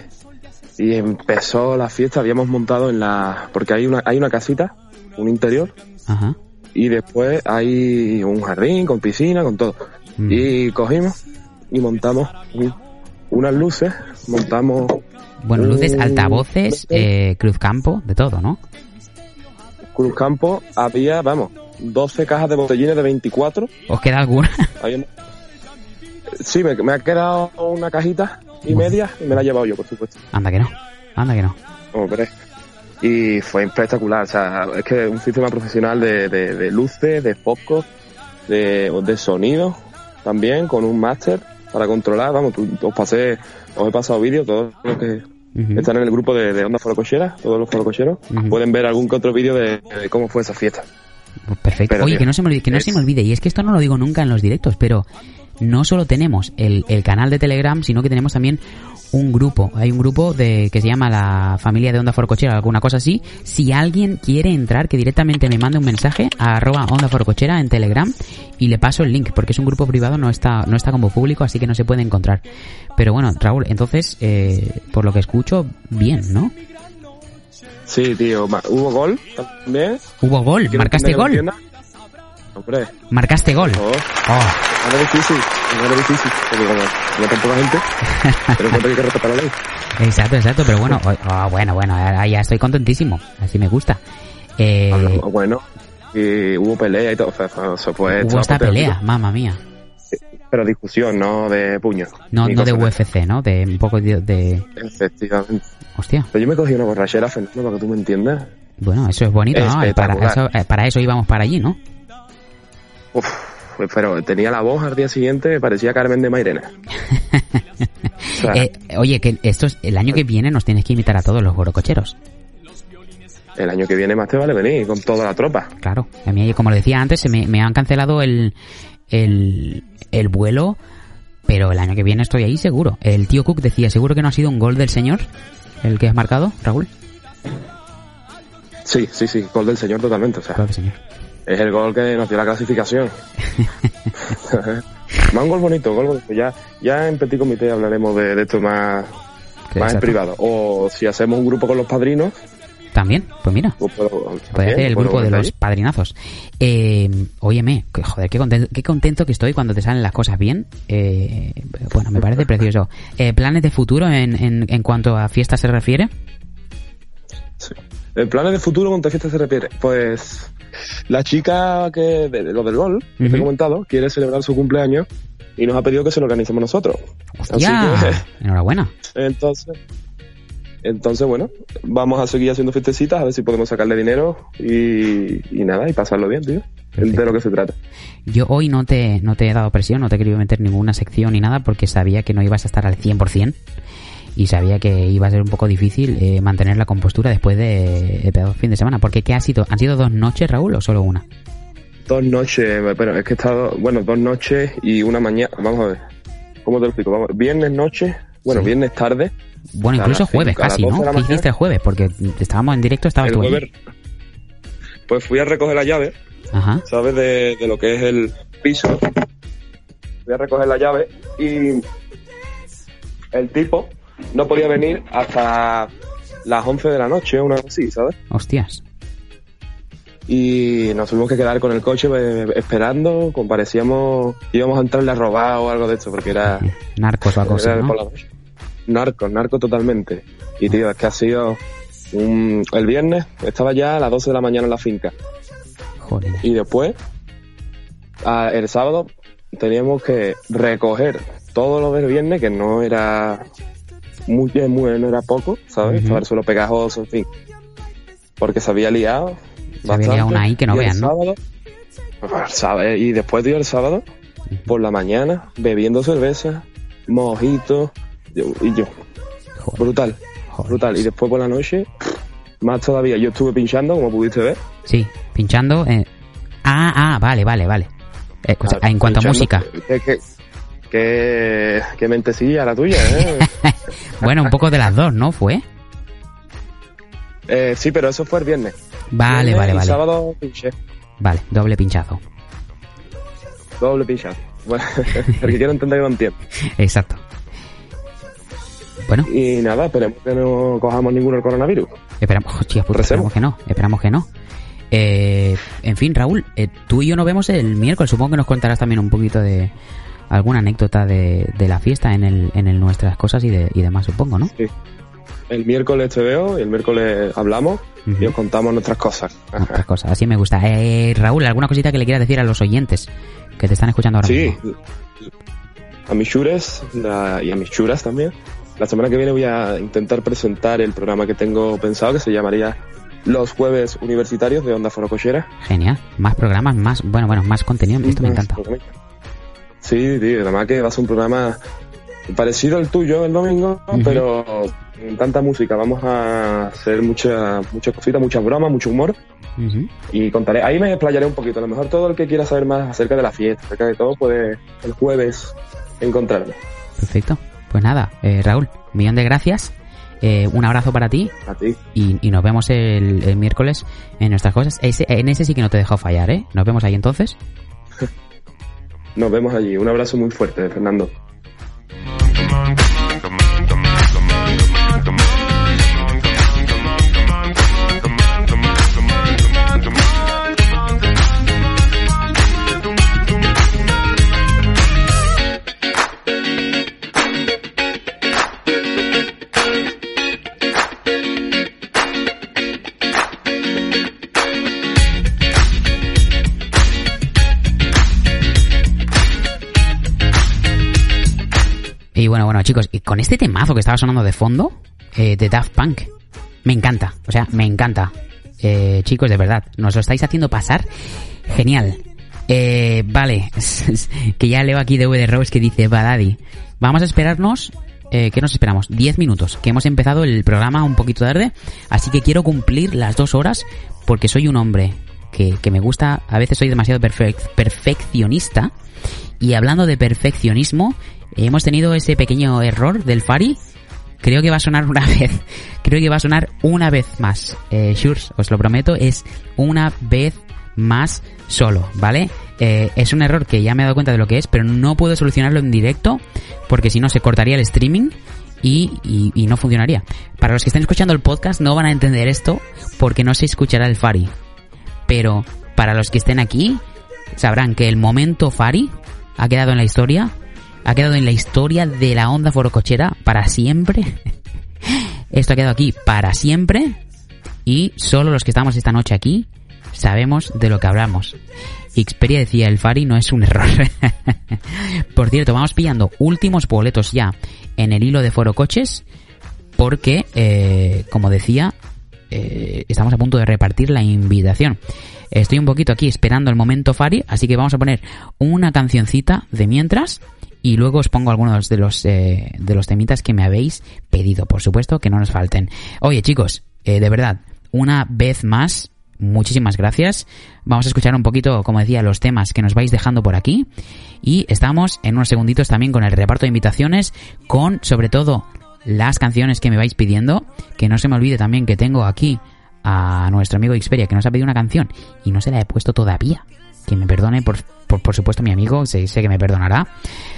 S19: y empezó la fiesta. Habíamos montado en la, porque hay una, hay una casita, un interior,
S17: Ajá.
S19: y después hay un jardín con piscina, con todo.
S17: Mm.
S19: Y cogimos y montamos un- unas luces, montamos
S17: Bueno, luces,
S19: un-
S17: altavoces, eh, cruzcampo, de todo, ¿no?
S19: Cruzcampo había, vamos, 12 cajas de botellines de 24.
S1: ¿Os queda alguna?
S19: Había- Sí, me, me ha quedado una cajita y media y me la he llevado yo, por supuesto.
S1: Anda que no. Anda que no.
S19: Hombre. Y fue espectacular, o sea, es que un sistema profesional de, de, de luces, de focos, de, de sonido también, con un máster para controlar, vamos, tú- os pasé, os he pasado vídeos, todos los que están en el grupo de, de Onda Forocochera, todos los forococheros,
S1: Ujú.
S19: pueden ver algún que otro vídeo de, de cómo fue esa fiesta.
S1: Pues perfecto.
S19: Pero,
S1: Oye,
S19: tío,
S1: que no se me olvide, que no
S19: es-
S1: se me olvide, y es que esto no lo digo nunca en los directos, pero no solo tenemos el, el canal de Telegram, sino que tenemos también un grupo. Hay un grupo de que se llama la familia de Onda Forcochera, alguna cosa así. Si alguien quiere entrar, que directamente me mande un mensaje a arroba Onda Forcochera en Telegram y le paso el link, porque es un grupo privado, no está, no está como público, así que no se puede encontrar. Pero bueno, Raúl, entonces, eh, por lo que escucho, bien, ¿no?
S19: Sí, tío, hubo gol también.
S1: Hubo gol, marcaste gol.
S19: Hombre,
S1: Marcaste gol.
S19: Oh.
S1: Oh.
S19: no es difícil, no es difícil, porque como no tan poca gente, pero que hay que respetar la ley.
S1: Exacto, exacto, pero bueno, oh, oh, bueno, bueno, ya estoy contentísimo, así me gusta. Eh,
S19: Bueno, y hubo pelea y todo, fue, fue, se fue
S1: hubo esta pelea, mamma mía.
S19: Pero discusión, no de puño.
S1: No, no de UFC, ¿no? De un poco de, de-
S19: Efectivamente.
S1: Hostia.
S19: Pero yo me cogí una borrachera, Fernando, para que tú me entiendas.
S1: Bueno, eso es bonito, ¿no? Para eso, eh, para eso íbamos para allí, ¿no?
S19: Uf, pues, pero tenía la voz al día siguiente, parecía Carmen de Mairena. O sea,
S1: Eh, oye, que esto es- el año que viene nos tienes que invitar a todos los gorococheros.
S19: el año que viene más te vale venir con toda la tropa.
S1: Claro. A mí, como le decía antes, se me, me han cancelado el, el, el vuelo, pero el año que viene estoy ahí seguro. El tío Cook decía, ¿seguro que no ha sido un gol del señor? ¿El que has marcado, Raúl?
S19: Sí, sí, sí, gol del señor totalmente. O sea,
S1: Gol del señor.
S19: Es el gol que nos dio la clasificación. más un gol bonito, gol bonito. Ya, ya en Petit Comité hablaremos de, de esto más, más en privado. O si hacemos un grupo con los padrinos,
S1: También, pues mira.
S19: pues puedo-
S1: Puede hacer el grupo de los padrinazos. Eh, óyeme, joder, qué contento, qué contento que estoy cuando te salen las cosas bien. Eh, bueno, me parece precioso. Eh, ¿Planes de futuro en, en, en cuanto a fiesta se refiere?
S19: ¿El planes de futuro con qué fiesta se refiere? Pues la chica que de, de lo del gol, que te he comentado, quiere celebrar su cumpleaños y nos ha pedido que se lo organicemos nosotros. Así
S1: Enhorabuena.
S19: que, entonces, entonces, bueno, vamos a seguir haciendo fiestecitas, a ver si podemos sacarle dinero y, y nada, y pasarlo bien, tío. De lo que se trata.
S1: Yo hoy no te, no te he dado presión, no te he querido meter ninguna sección ni nada porque sabía que no ibas a estar al 100% y sabía que iba a ser un poco difícil eh, mantener la compostura después de, de de fin de semana. Porque ¿qué ha sido? ¿Han sido dos noches, Raúl, o solo una?
S19: Dos noches, pero es que he estado, bueno, dos noches y una mañana, vamos a ver, ¿cómo te lo explico? Vamos, viernes noche, bueno,
S1: Sí.
S19: viernes tarde.
S1: Bueno, incluso jueves
S19: cinco,
S1: casi,
S19: 12
S1: ¿no? ¿Qué
S19: mañana.
S1: hiciste el jueves? Porque estábamos en directo, estabas
S19: El
S1: tú
S19: jueves, pues fui a recoger la llave,
S1: Ajá.
S19: ¿sabes? De, de lo que es el piso. Fui a recoger la llave y el tipo no podía venir hasta las 11 de la noche, una cosa así, ¿sabes?
S1: Hostias.
S19: Y nos tuvimos que quedar con el coche eh, esperando, comparecíamos, íbamos a entrarle a robar o algo de esto, porque era...
S1: Narcos o algo así,
S19: era
S1: ¿no?
S19: por la noche. Narco, narco totalmente. Y tío, es que ha sido un... El viernes estaba ya a las 12 de la mañana en la finca.
S1: Joder.
S19: Y después, a- el sábado, teníamos que recoger todo lo del viernes, que no era muy, muy no era poco, ¿sabes? El suelo pegajoso, en fin. Porque se había liado.
S1: Se había una ahí que no
S19: y el
S1: vean, ¿no?
S19: sábado, el sábado- y después dio el sábado, por la mañana, bebiendo cerveza, mojitos, y yo. Brutal, brutal. Y después por la noche, más todavía. Yo estuve pinchando, como pudiste ver.
S1: Sí, pinchando. eh. Ah, ah, vale, vale, vale. Eh, en cuanto a música.
S19: Que, que, que, que mentecilla la tuya, ¿eh?
S1: Bueno, un poco de las dos, ¿no? ¿Fue?
S19: Eh, sí, pero eso fue el viernes.
S1: Vale,
S19: Viernes
S1: vale, vale.
S19: sábado pinché,
S1: Vale, doble pinchazo.
S19: doble pinchado. Bueno, el que quiero entender que lo entiende.
S1: Exacto. Bueno.
S19: Y nada, esperemos que no cojamos ninguno el coronavirus.
S1: Esperamos, hostia, puta, esperamos que no, esperamos que no. Eh, en fin, Raúl, eh, tú y yo nos vemos el miércoles. Supongo que nos contarás también un poquito de alguna anécdota de, de la fiesta en el, en el Nuestras Cosas y, de, y demás, supongo, ¿no?
S19: Sí. el miércoles te veo y el miércoles hablamos y os contamos nuestras cosas.
S1: Otras cosas, así me gusta. Eh, Raúl, ¿alguna cosita que le quieras decir a los oyentes que te están escuchando ahora
S19: Sí,
S1: mismo?
S19: a mis chures la- y a mis churas también. La semana que viene voy a intentar presentar el programa que tengo pensado que se llamaría Los Jueves Universitarios de Onda Forocochera.
S1: Genial. Más programas, más, bueno, bueno, más contenido. Esto me encanta.
S19: Sí, tío, además que va a ser un programa parecido al tuyo el domingo, pero con tanta música. Vamos a hacer mucha, muchas cositas, muchas bromas, mucho humor.
S1: Ujú.
S19: Y contaré, ahí me explayaré un poquito. A lo mejor todo el que quiera saber más acerca de la fiesta, acerca de todo, puede el jueves encontrarme.
S1: Perfecto. Pues nada, eh, Raúl, millón de gracias. Eh, un abrazo para ti.
S19: A ti.
S1: Y, y nos vemos el, el miércoles en nuestras cosas. Ese- en ese sí que no te he dejado fallar, ¿eh? Nos vemos ahí entonces.
S19: Nos vemos allí. Un abrazo muy fuerte, Fernando.
S1: Y bueno, bueno, chicos, y con este temazo que estaba sonando de fondo, eh, de Daft Punk, me encanta, o sea, me encanta. Eh, chicos, de verdad, nos lo estáis haciendo pasar genial. Eh, vale, que ya leo aquí DVD Rose que dice, Badadi, vamos a esperarnos, eh, ¿qué nos esperamos? 10 minutos, que hemos empezado el programa un poquito tarde, así que quiero cumplir las dos horas porque soy un hombre que, que me gusta, a veces soy demasiado perfec- perfeccionista y hablando de perfeccionismo, hemos tenido ese pequeño error del Fari. Creo que va a sonar una vez. Creo que va a sonar una vez más. Eh, Shurs, os lo prometo, es una vez más solo, ¿vale? Eh, es un error que ya me he dado cuenta de lo que es, pero no puedo solucionarlo en directo porque si no se cortaría el streaming y, y- y no funcionaría. Para los que estén escuchando el podcast no van a entender esto porque no se escuchará el Fari. Pero para los que estén aquí sabrán que el momento Fari ha quedado en la historia, ha quedado en la historia de la onda forocochera para siempre. Esto ha quedado aquí para siempre y solo los que estamos esta noche aquí sabemos de lo que hablamos. Xperia decía, el Fari no es un error. Por cierto, vamos pillando últimos boletos ya en el hilo de forocoches porque, eh, como decía, eh, estamos a punto de repartir la invitación. Estoy un poquito aquí esperando el momento Fari, así que vamos a poner una cancioncita de mientras y luego os pongo algunos de los eh, de los temitas que me habéis pedido, por supuesto, que no nos falten. Oye, chicos, eh, de verdad, una vez más, muchísimas gracias. Vamos a escuchar un poquito, como decía, los temas que nos vais dejando por aquí y estamos en unos segunditos también con el reparto de invitaciones, con sobre todo las canciones que me vais pidiendo, que no se me olvide también que tengo aquí a nuestro amigo Xperia que nos ha pedido una canción y no se la he puesto todavía. Que me perdone, por, por, por supuesto, mi amigo, sé, sé que me perdonará.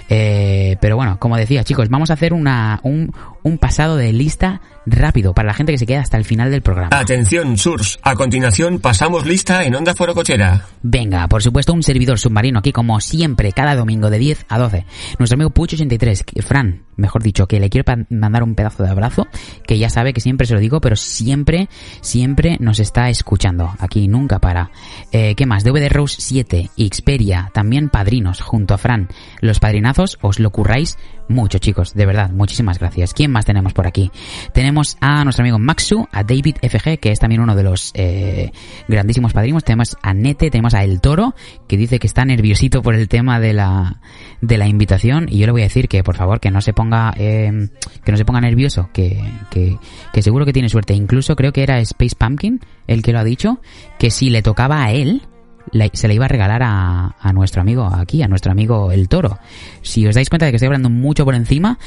S1: Eh, pero bueno, como decía, chicos, vamos a hacer una, un, un pasado de lista rápido para la gente que se queda hasta el final del programa.
S3: Atención, Surs. A continuación pasamos lista en Onda Forocochera.
S1: Venga, por supuesto, un servidor submarino aquí, como siempre, cada domingo de 10 a 12. Nuestro amigo Pucho83, que- Fran, mejor dicho, que le quiero mandar un pedazo de abrazo, que ya sabe que siempre se lo digo, pero siempre, siempre nos está escuchando. Aquí nunca para. Eh, ¿Qué más? DVD Rose 7, Xperia, también padrinos, junto a Fran. Los padrinazos os lo curráis mucho, chicos, de verdad, muchísimas gracias. ¿Quién más tenemos por aquí? Tenemos a nuestro amigo Maxu, a David FG, que es también uno de los eh, grandísimos padrinos. Tenemos a Nete, tenemos a El Toro, que dice que está nerviosito por el tema de la, de la invitación. Y yo le voy a decir que, por favor, que no se ponga, eh, que no se ponga nervioso, que, que, que seguro que tiene suerte. Incluso creo que era Space Pumpkin el que lo ha dicho, que si le tocaba a él, la- se le iba a regalar a, a nuestro amigo aquí, a nuestro amigo el toro. Si os dais cuenta de que estoy hablando mucho por encima,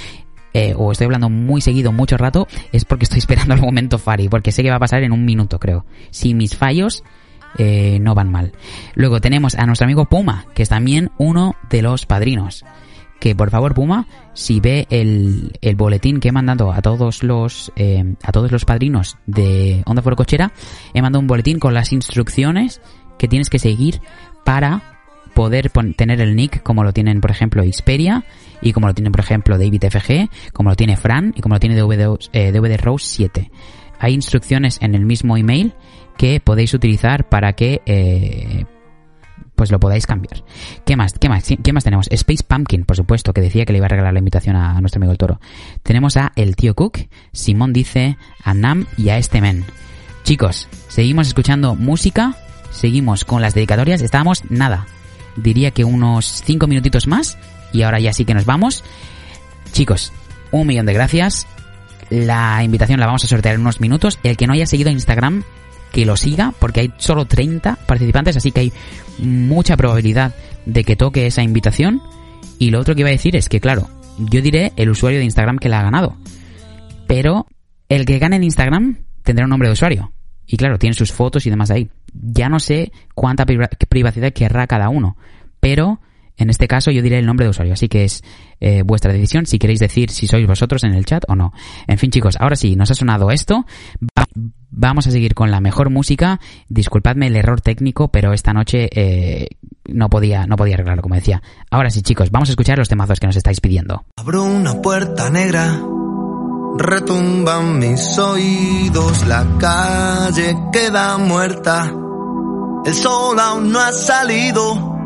S1: eh, o estoy hablando muy seguido, mucho rato, es porque estoy esperando el momento Fari, porque sé que va a pasar en un minuto, creo. Si mis fallos eh, no van mal. Luego tenemos a nuestro amigo Puma, que es también uno de los padrinos. Que por favor, Puma, si ve el, el boletín que he mandado a todos los eh, a todos los padrinos de Onda Foro Cochera, he mandado un boletín con las instrucciones que tienes que seguir para poder tener el nick como lo tienen, por ejemplo, Xperia y como lo tienen, por ejemplo, David FG, como lo tiene Fran y como lo tiene DVD, eh, Rose 7. Hay instrucciones en el mismo email que podéis utilizar para que eh, pues lo podáis cambiar. ¿Qué más? ¿Qué más? ¿Qué más tenemos? Space Pumpkin, por supuesto, que decía que le iba a regalar la invitación a nuestro amigo el toro. Tenemos a El Tío Cook, Simón dice, a Nam y a este men. Chicos, seguimos escuchando música, seguimos con las dedicatorias, estábamos nada. Diría que unos 5 minutitos más y ahora ya sí que nos vamos. Chicos, un millón de gracias. La invitación la vamos a sortear en unos minutos. El que no haya seguido Instagram, que lo siga, porque hay solo 30 participantes, así que hay mucha probabilidad de que toque esa invitación. Y lo otro que iba a decir es que, claro, yo diré el usuario de Instagram que la ha ganado. Pero el que gane en Instagram tendrá un nombre de usuario. Y claro, tiene sus fotos y demás ahí. Ya no sé cuánta priva- privacidad querrá cada uno. Pero en este caso yo diré el nombre de usuario. Así que es eh, vuestra decisión si queréis decir si sois vosotros en el chat o no. En fin chicos, ahora sí, nos ha sonado esto. Va- vamos a seguir con la mejor música. Disculpadme el error técnico, pero esta noche eh, no podía, no podía arreglarlo, como decía. Ahora sí chicos, vamos a escuchar los temazos que nos estáis pidiendo.
S4: Abro una puerta negra, retumban mis oídos, la calle queda muerta, el sol aún no ha salido,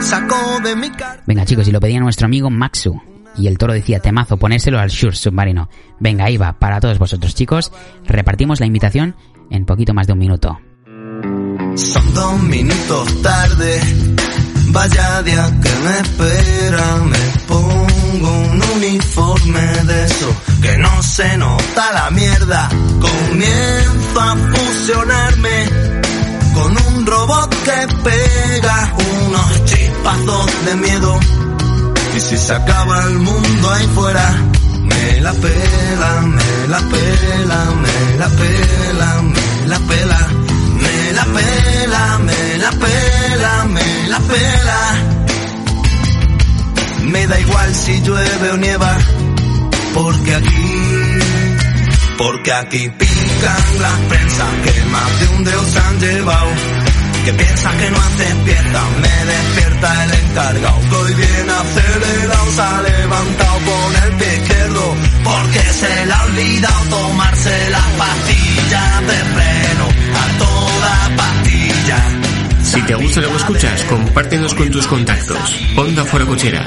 S4: saco de mi cara.
S1: Venga chicos, y lo pedía nuestro amigo Maxu. Y el toro decía, temazo, ponérselo al Shure submarino. Venga, ahí va, para todos vosotros chicos. Repartimos la invitación en poquito más de un minuto.
S4: Son dos minutos tarde, vaya día que me espera, me pongo un uniforme de eso que no se nota la mierda, comienzo a fusionarme con un robot que pega unos chispazos de miedo. Y si se acaba el mundo ahí fuera me la pela, me la pela, me la pela, me la pela, me la pela, me la pela, me la pela. Me da igual si llueve o nieva, porque aquí, porque aquí pican las prensas que más de un dedo se han llevado. Que piensa que no hace fiesta, me despierta el encargado. Hoy viene acelerado, se ha levantado con el pie izquierdo. Porque se le ha olvidado tomarse las pastillas de freno.
S3: Si te gusta lo que escuchas, compártenos con tus contactos. Onda Foro Cochera.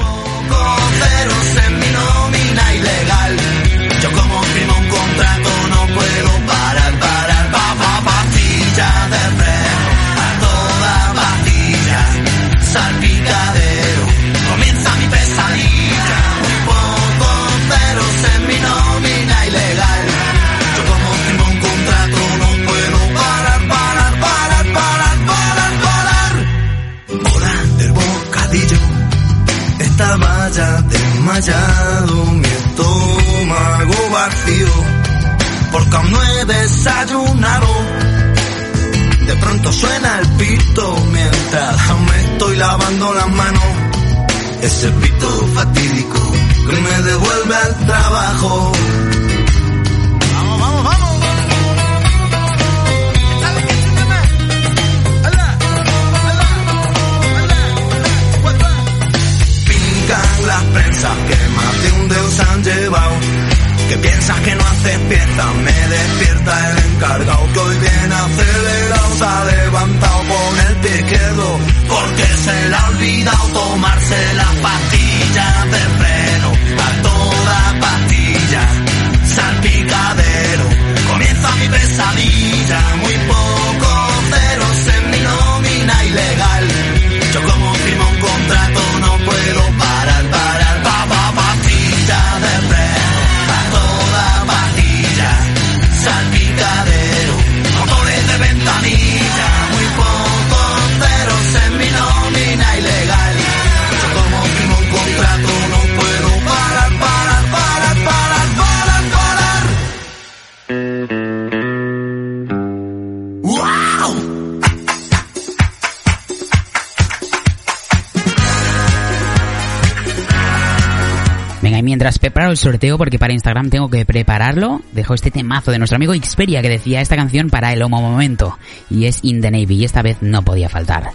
S4: Desmayado, mi estómago vacío, porque aún no he desayunado. De pronto suena el pito mientras aún me estoy lavando las manos. Ese pito fatídico que me devuelve al trabajo. Prensas que más de un dedo se han llevado. Que piensas que no haces fiesta, me despierta el encargado que hoy viene acelerado, se ha levantado con el pie porque se le ha olvidado tomarse las pastillas de freno, a toda pastilla, salpicadero, comienza mi pesadilla, muy pocos
S1: mientras preparo el sorteo, porque para Instagram tengo que prepararlo, dejo este temazo de nuestro amigo Xperia que decía esta canción para el homo momento. Y es In the Navy, y esta vez no podía faltar.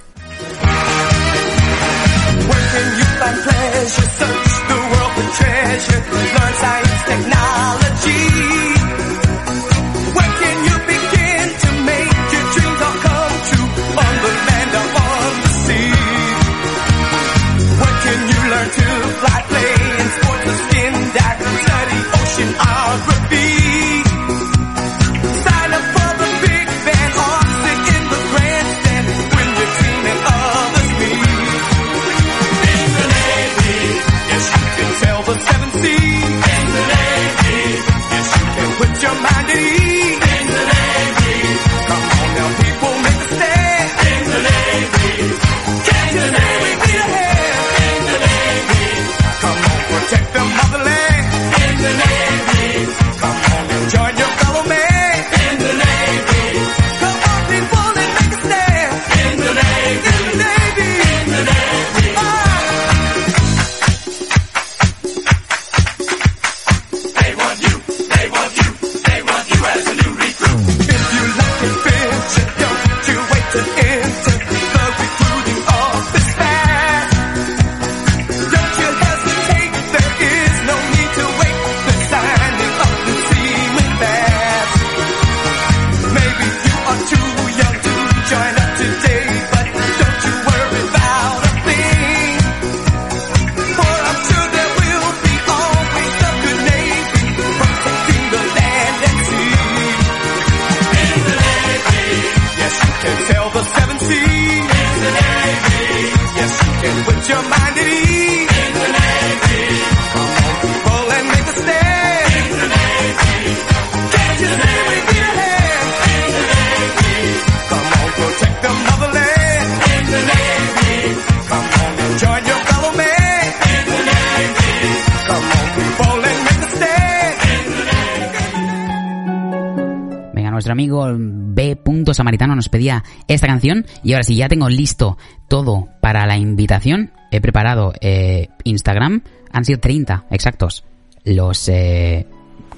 S1: Y ahora sí, ya tengo listo todo para la invitación. He preparado eh, Instagram. Han sido 30 exactos los eh,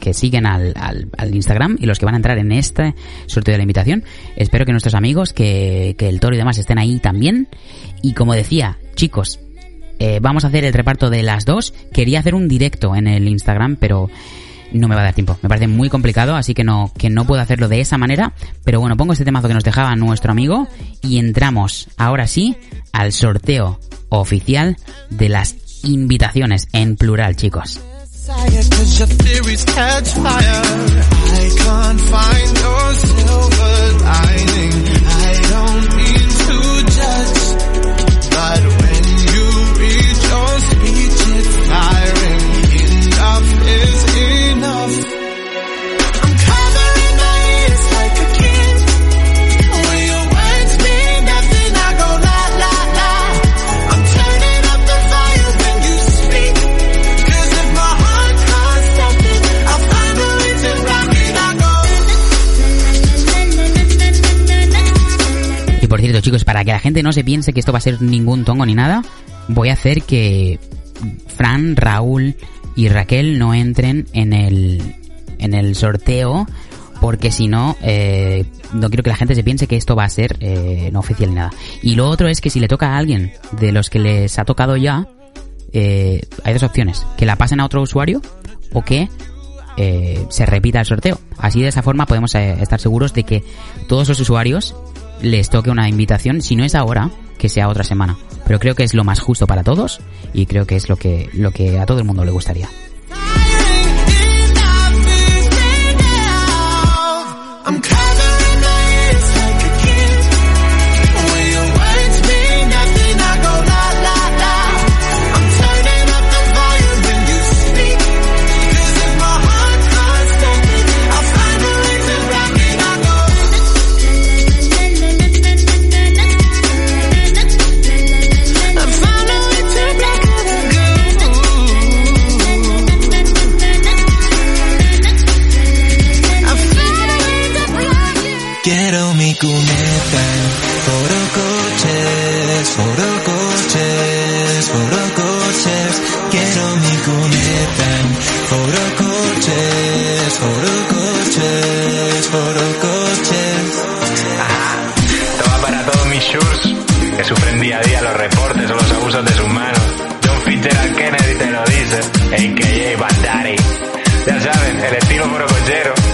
S1: que siguen al, al, al Instagram y los que van a entrar en este sorteo de la invitación. Espero que nuestros amigos, que, que el toro y demás estén ahí también. Y como decía, chicos, eh, vamos a hacer el reparto de las dos. Quería hacer un directo en el Instagram, pero no me va a dar tiempo. Me parece muy complicado, así que no, que no puedo hacerlo de esa manera. Pero bueno, pongo este temazo que nos dejaba nuestro amigo y entramos ahora sí al sorteo oficial de las invitaciones en plural, chicos. Cierto, chicos, para que la gente no se piense que esto va a ser ningún tongo ni nada, voy a hacer que Fran, Raúl y Raquel no entren en el, en el sorteo porque si no, eh, no quiero que la gente se piense que esto va a ser eh, no oficial ni nada. Y lo otro es que si le toca a alguien de los que les ha tocado ya, eh, hay dos opciones. Que la pasen a otro usuario o que eh, se repita el sorteo. Así de esa forma podemos estar seguros de que todos los usuarios les toque una invitación, si no es ahora, que sea otra semana. Pero creo que es lo más justo para todos y creo que es lo que, lo que a todo el mundo le gustaría.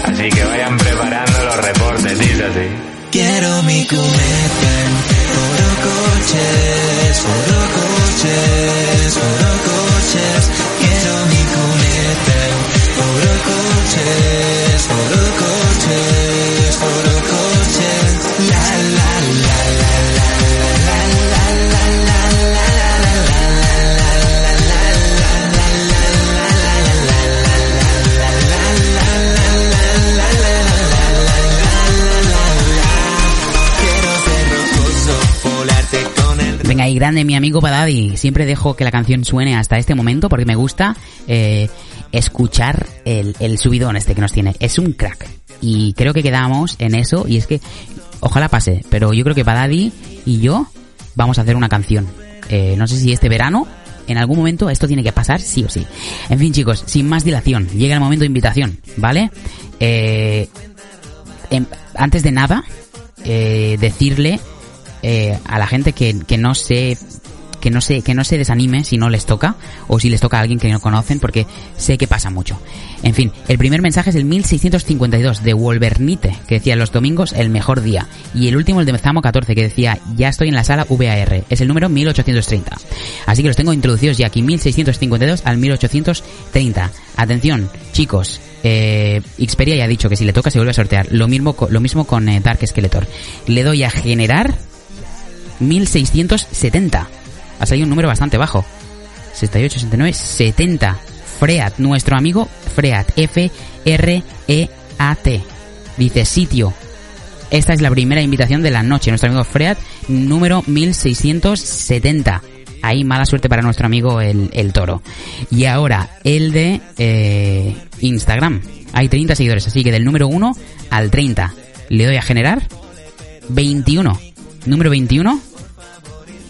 S20: Así que vayan preparando los reportes, dice.
S21: Quiero mi cuneta,
S1: grande mi amigo Badadi. Siempre dejo que la canción suene hasta este momento porque me gusta eh, escuchar el, subidón este que nos tiene. Es un crack. Y creo que quedamos en eso y es que ojalá pase, pero yo creo que Badadi y yo vamos a hacer una canción. Eh, no sé si este verano, en algún momento esto tiene que pasar sí o sí. En fin chicos, sin más dilación, llega el momento de invitación, ¿vale? Eh, em- antes de nada, eh, decirle eh, a la gente que, que no se que no se que no se desanime si no les toca o si les toca a alguien que no conocen porque sé que pasa mucho. En fin, el primer mensaje es el 1652 de Wolvernite que decía los domingos el mejor día y el último el de Mezamo 14 que decía ya estoy en la sala VAR, es el número 1830. Así que los tengo introducidos ya aquí 1652 al 1830. Atención, chicos, eh, Xperia ya ha dicho que si le toca se vuelve a sortear. Lo mismo, lo mismo con eh, Dark Skeletor. Le doy a generar 1670. Ha salido un número bastante bajo. 68, 69, 70. Freat, nuestro amigo Freat. F-R-E-A-T. Dice sitio. Esta es la primera invitación de la noche. Nuestro amigo Freat, número 1670. Ahí mala suerte para nuestro amigo el, el toro. Y ahora, el de eh, Instagram. Hay 30 seguidores, así que del número 1 al 30. Le doy a generar. 21. Número 21.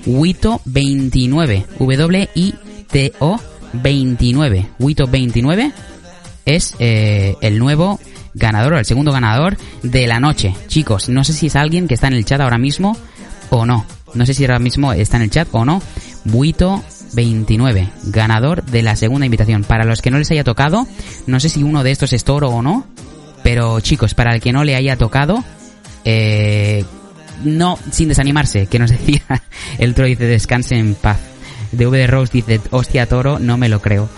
S1: Wito 29. W-I-T-O 29. Wito 29 es eh, el nuevo ganador, o el segundo ganador de la noche. Chicos, no sé si es alguien que está en el chat ahora mismo o no. No sé si ahora mismo está en el chat o no. Buito 29, ganador de la segunda invitación. Para los que no les haya tocado, no sé si uno de estos es toro o no. Pero chicos, para el que no le haya tocado, eh, no, sin desanimarse, que nos decía el toro dice descanse en paz. DV Rose dice, hostia toro, no me lo creo.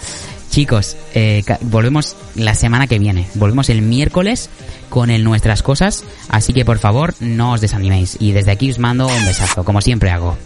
S1: Chicos, eh, volvemos la semana que viene. Volvemos el miércoles con el Nuestras Cosas. Así que por favor, no os desaniméis. Y desde aquí os mando un besazo, como siempre hago.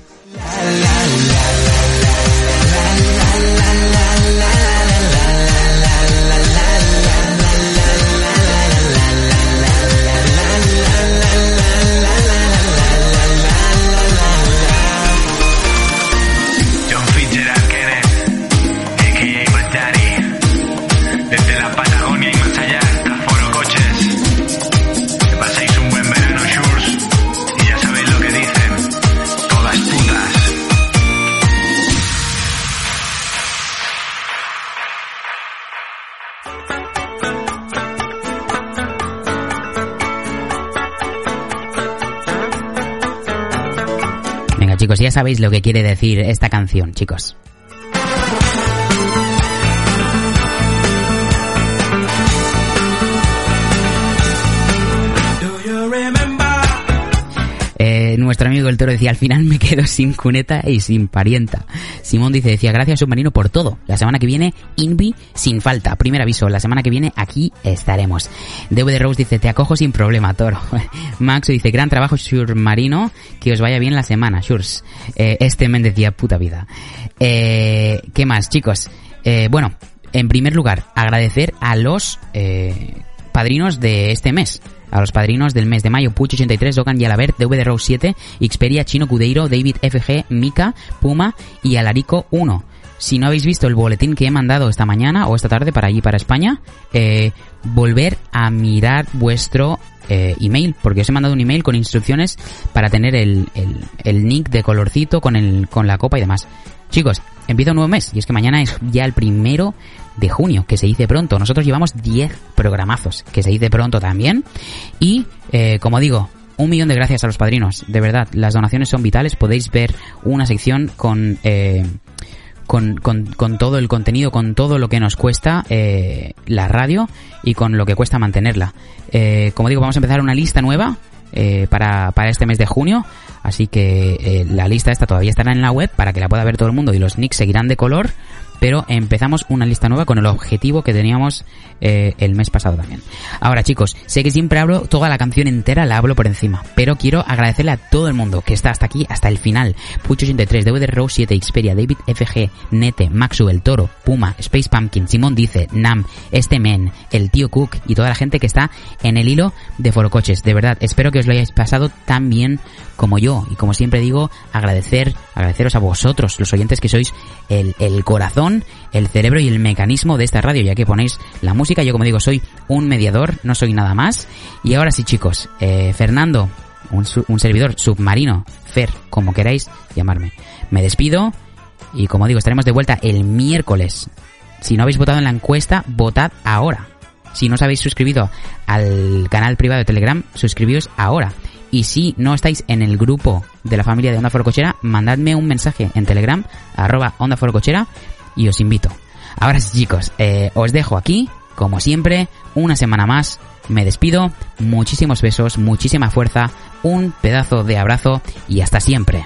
S20: Ya sabéis lo que
S1: quiere decir esta canción, chicos. Eh, nuestro amigo el toro decía, al final me quedo sin cuneta y sin parienta. Simón dice, decía, gracias submarino por todo. La semana que viene, Invi sin falta. Primer aviso, la semana que viene aquí estaremos. DVD Rose dice, te acojo sin problema, toro. Max dice, gran trabajo submarino, que os vaya bien la semana, Shurs. Eh, este men decía, puta vida. Eh, ¿Qué más, chicos? Eh, bueno, en primer lugar, agradecer a los eh, padrinos de este mes. A los padrinos del mes de mayo, Puch83, Dogan y DVD Rose 7, Xperia, Chino Cudeiro, David FG, Mika, Puma y Alarico 1. Si no habéis visto el boletín que he mandado esta mañana o esta tarde para allí, para España, eh, volver a mirar vuestro eh, email, porque os he mandado un email con instrucciones para tener el, el, el nick de colorcito con, el, con la copa y demás. Chicos, empieza un nuevo mes y es que mañana es ya el primero de junio, que se dice pronto. Nosotros llevamos 10 programazos, que se dice pronto también. Y, eh, como digo, un millón de gracias a los padrinos. De verdad, las donaciones son vitales. Podéis ver una sección con... Eh, con, con, con todo el contenido, con todo lo que nos cuesta eh, la radio y con lo que cuesta mantenerla. Eh, como digo, vamos a empezar una lista nueva eh, para, para este mes de junio. Así que eh, la lista esta todavía estará en la web para que la pueda ver todo el mundo y los nicks seguirán de color. Pero empezamos una lista nueva con el objetivo que teníamos eh, el mes pasado también. Ahora chicos, sé que siempre hablo toda la canción entera, la hablo por encima. Pero quiero agradecerle a todo el mundo que está hasta aquí, hasta el final. Pucho83, DVD Rose 7, Xperia, David FG, Nete, Maxwell, Toro, Puma, Space Pumpkin, Simón Dice, Nam, Este Men, el tío Cook y toda la gente que está en el hilo de Forocoches. De verdad, espero que os lo hayáis pasado tan bien como yo. Y como siempre digo, agradecer, agradeceros a vosotros, los oyentes que sois el, el corazón, el cerebro y el mecanismo de esta radio, ya que ponéis la música. Yo como digo, soy un mediador, no soy nada más. Y ahora sí chicos, eh, Fernando, un, servidor submarino, Fer, como queráis llamarme. Me despido y como digo, estaremos de vuelta el miércoles. Si no habéis votado en la encuesta, votad ahora. Si no os habéis suscribido al canal privado de Telegram, suscribíos ahora. Y si no estáis en el grupo de la familia de Onda Forocochera, mandadme un mensaje en Telegram, arroba Onda Forocochera, y os invito. Ahora sí, chicos, eh, os dejo aquí, como siempre, una semana más. Me despido, muchísimos besos, muchísima fuerza, un pedazo de abrazo y hasta siempre.